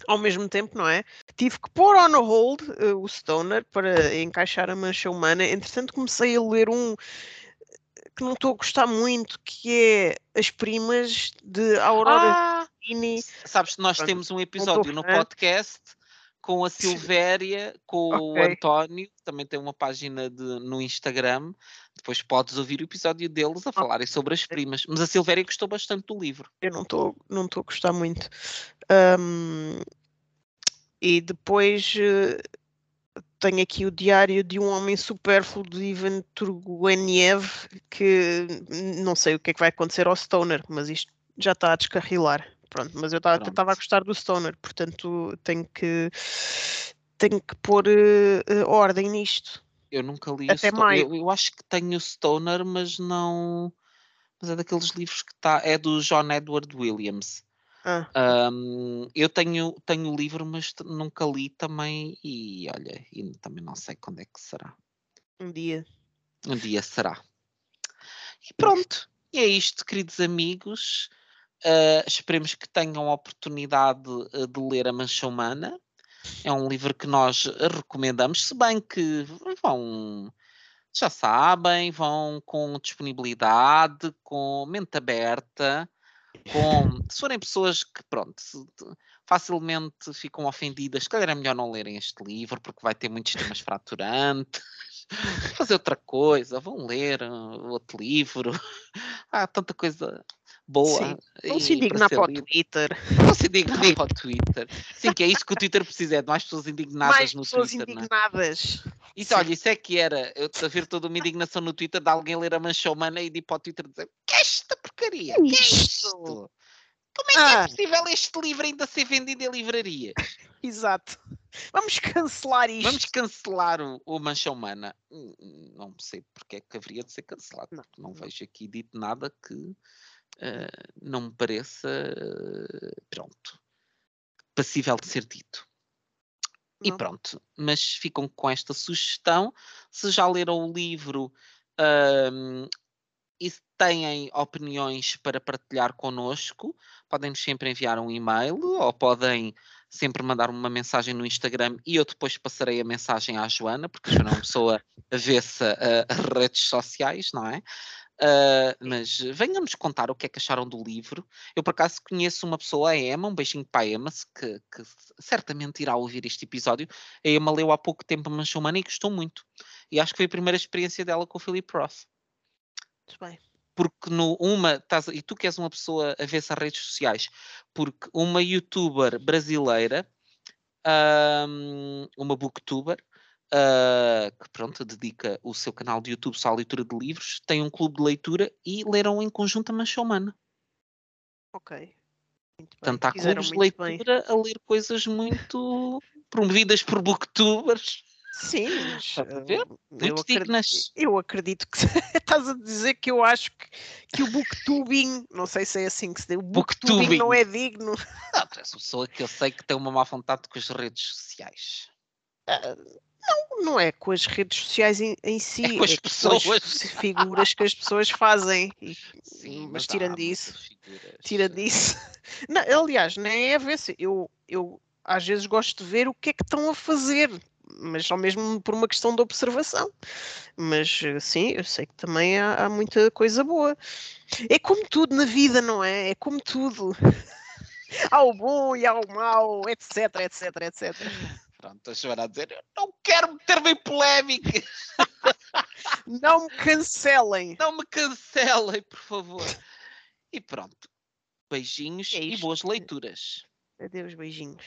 ao mesmo tempo, não é? Tive que pôr on hold eh, o Stoner para encaixar a Mancha Humana. Entretanto, comecei a ler um que não estou a gostar muito, que é As Primas de Aurora Ah, sabes, nós Pronto, temos um episódio no podcast com a Silvéria, com o Ok. António, também tem uma página de, no Instagram. Depois podes ouvir o episódio deles a falarem sobre as primas. Mas a Silvéria gostou bastante do livro. eu não estou não a gostar muito. Ahm, e depois eh, tenho aqui o diário de um homem supérfluo de Ivan Turgueniev, que não sei o que é que vai acontecer ao Stoner, mas isto já está a descarrilar. Pronto, mas eu estava a gostar do Stoner, portanto tenho que tenho que pôr eh, ordem nisto. Eu nunca li Até o Stoner. Eu, eu acho que tenho o Stoner, mas não. Mas é daqueles livros que está. É do John Edward Williams. Ah, Ahm, eu tenho, tenho o livro, mas nunca li também. E olha, e também não sei quando é que será. um dia. Um dia será. E pronto. E é isto, queridos amigos. Ah, esperemos que tenham a oportunidade eh, de ler A Mancha Humana. É um livro que nós eh, recomendamos, se bem que vão, já sabem, vão com disponibilidade, com mente aberta, com, se forem pessoas que, pronto, facilmente ficam ofendidas, se calhar é melhor não lerem este livro, porque vai ter muitos temas fraturantes. Fazer outra coisa, vão ler uh, outro livro. Há tanta coisa boa. Sim, Não se indignar ser para o. Twitter. Não se indignar para o Twitter. Sim, que é isso que o Twitter precisa, é de mais pessoas indignadas Mais no pessoas Twitter. não é? indignadas. Isso, Sim. olha, isso é que era. Eu a ver toda uma indignação no Twitter de alguém ler a mancha humana e de ir para o Twitter dizer que é esta porcaria? Que é Isto? isto? Como é que é Ah. possível este livro ainda ser vendido em livrarias? Exato. Vamos cancelar isto. Vamos cancelar o, o Mancha Humana. Hum, Não sei porque é que haveria de ser cancelado. Não, porque Não, vejo aqui dito nada que eh, não me pareça, eh, pronto, passível de ser dito. E Não. pronto, mas ficam com esta sugestão. Se já leram o livro ahm, e se têm opiniões para partilhar connosco, podem-nos sempre enviar um e-mail ou podem sempre mandar uma mensagem no Instagram e eu depois passarei a mensagem à Joana, porque a Joana é uma pessoa avessa a redes sociais, não é? Uh, mas venham-nos contar o que é que acharam do livro. Eu, por acaso, conheço uma pessoa, a Emma, um beijinho para a Emma, que, que certamente irá ouvir este episódio. A Emma leu há pouco tempo a Mancha Humana e gostou muito. E acho que foi a primeira experiência dela com o Philip Roth. Muito bem. Porque no uma, estás, e tu que és uma pessoa a ver-se redes sociais, porque uma youtuber brasileira, um, uma booktuber, uh, que pronto, dedica o seu canal de YouTube só à leitura de livros, tem um clube de leitura e leram em conjunto a Mancha Humana. Ok. Muito Portanto, há clubes de leitura bem. a ler coisas muito promovidas por booktubers. Sim, mas, uh, eu, acredito, eu, acredito, que estás a dizer que eu acho que, que o booktubing, não sei se é assim que se diz, o booktubing, booktubing. não é digno. Não, tu és uma pessoa que eu sei que tem uma má vontade com as redes sociais. Uh, não, não é com as redes sociais em, em si, é com as é pessoas. Com as figuras que as pessoas fazem. E, Sim, mas, tirando isso, tirando isso. Não, aliás, nem é a ver se eu, eu às vezes gosto de ver o que é que estão a fazer, mas só mesmo por uma questão de observação. Mas sim, eu sei que também há, há muita coisa boa. É como tudo na vida, não é? É como tudo. há o bom e há o mau, etc, etc, etc. Pronto, a Joana a dizer, eu não quero meter-me em polémica. não me cancelem. Não me cancelem, por favor. E pronto. Beijinhos é e boas leituras. Adeus, beijinhos.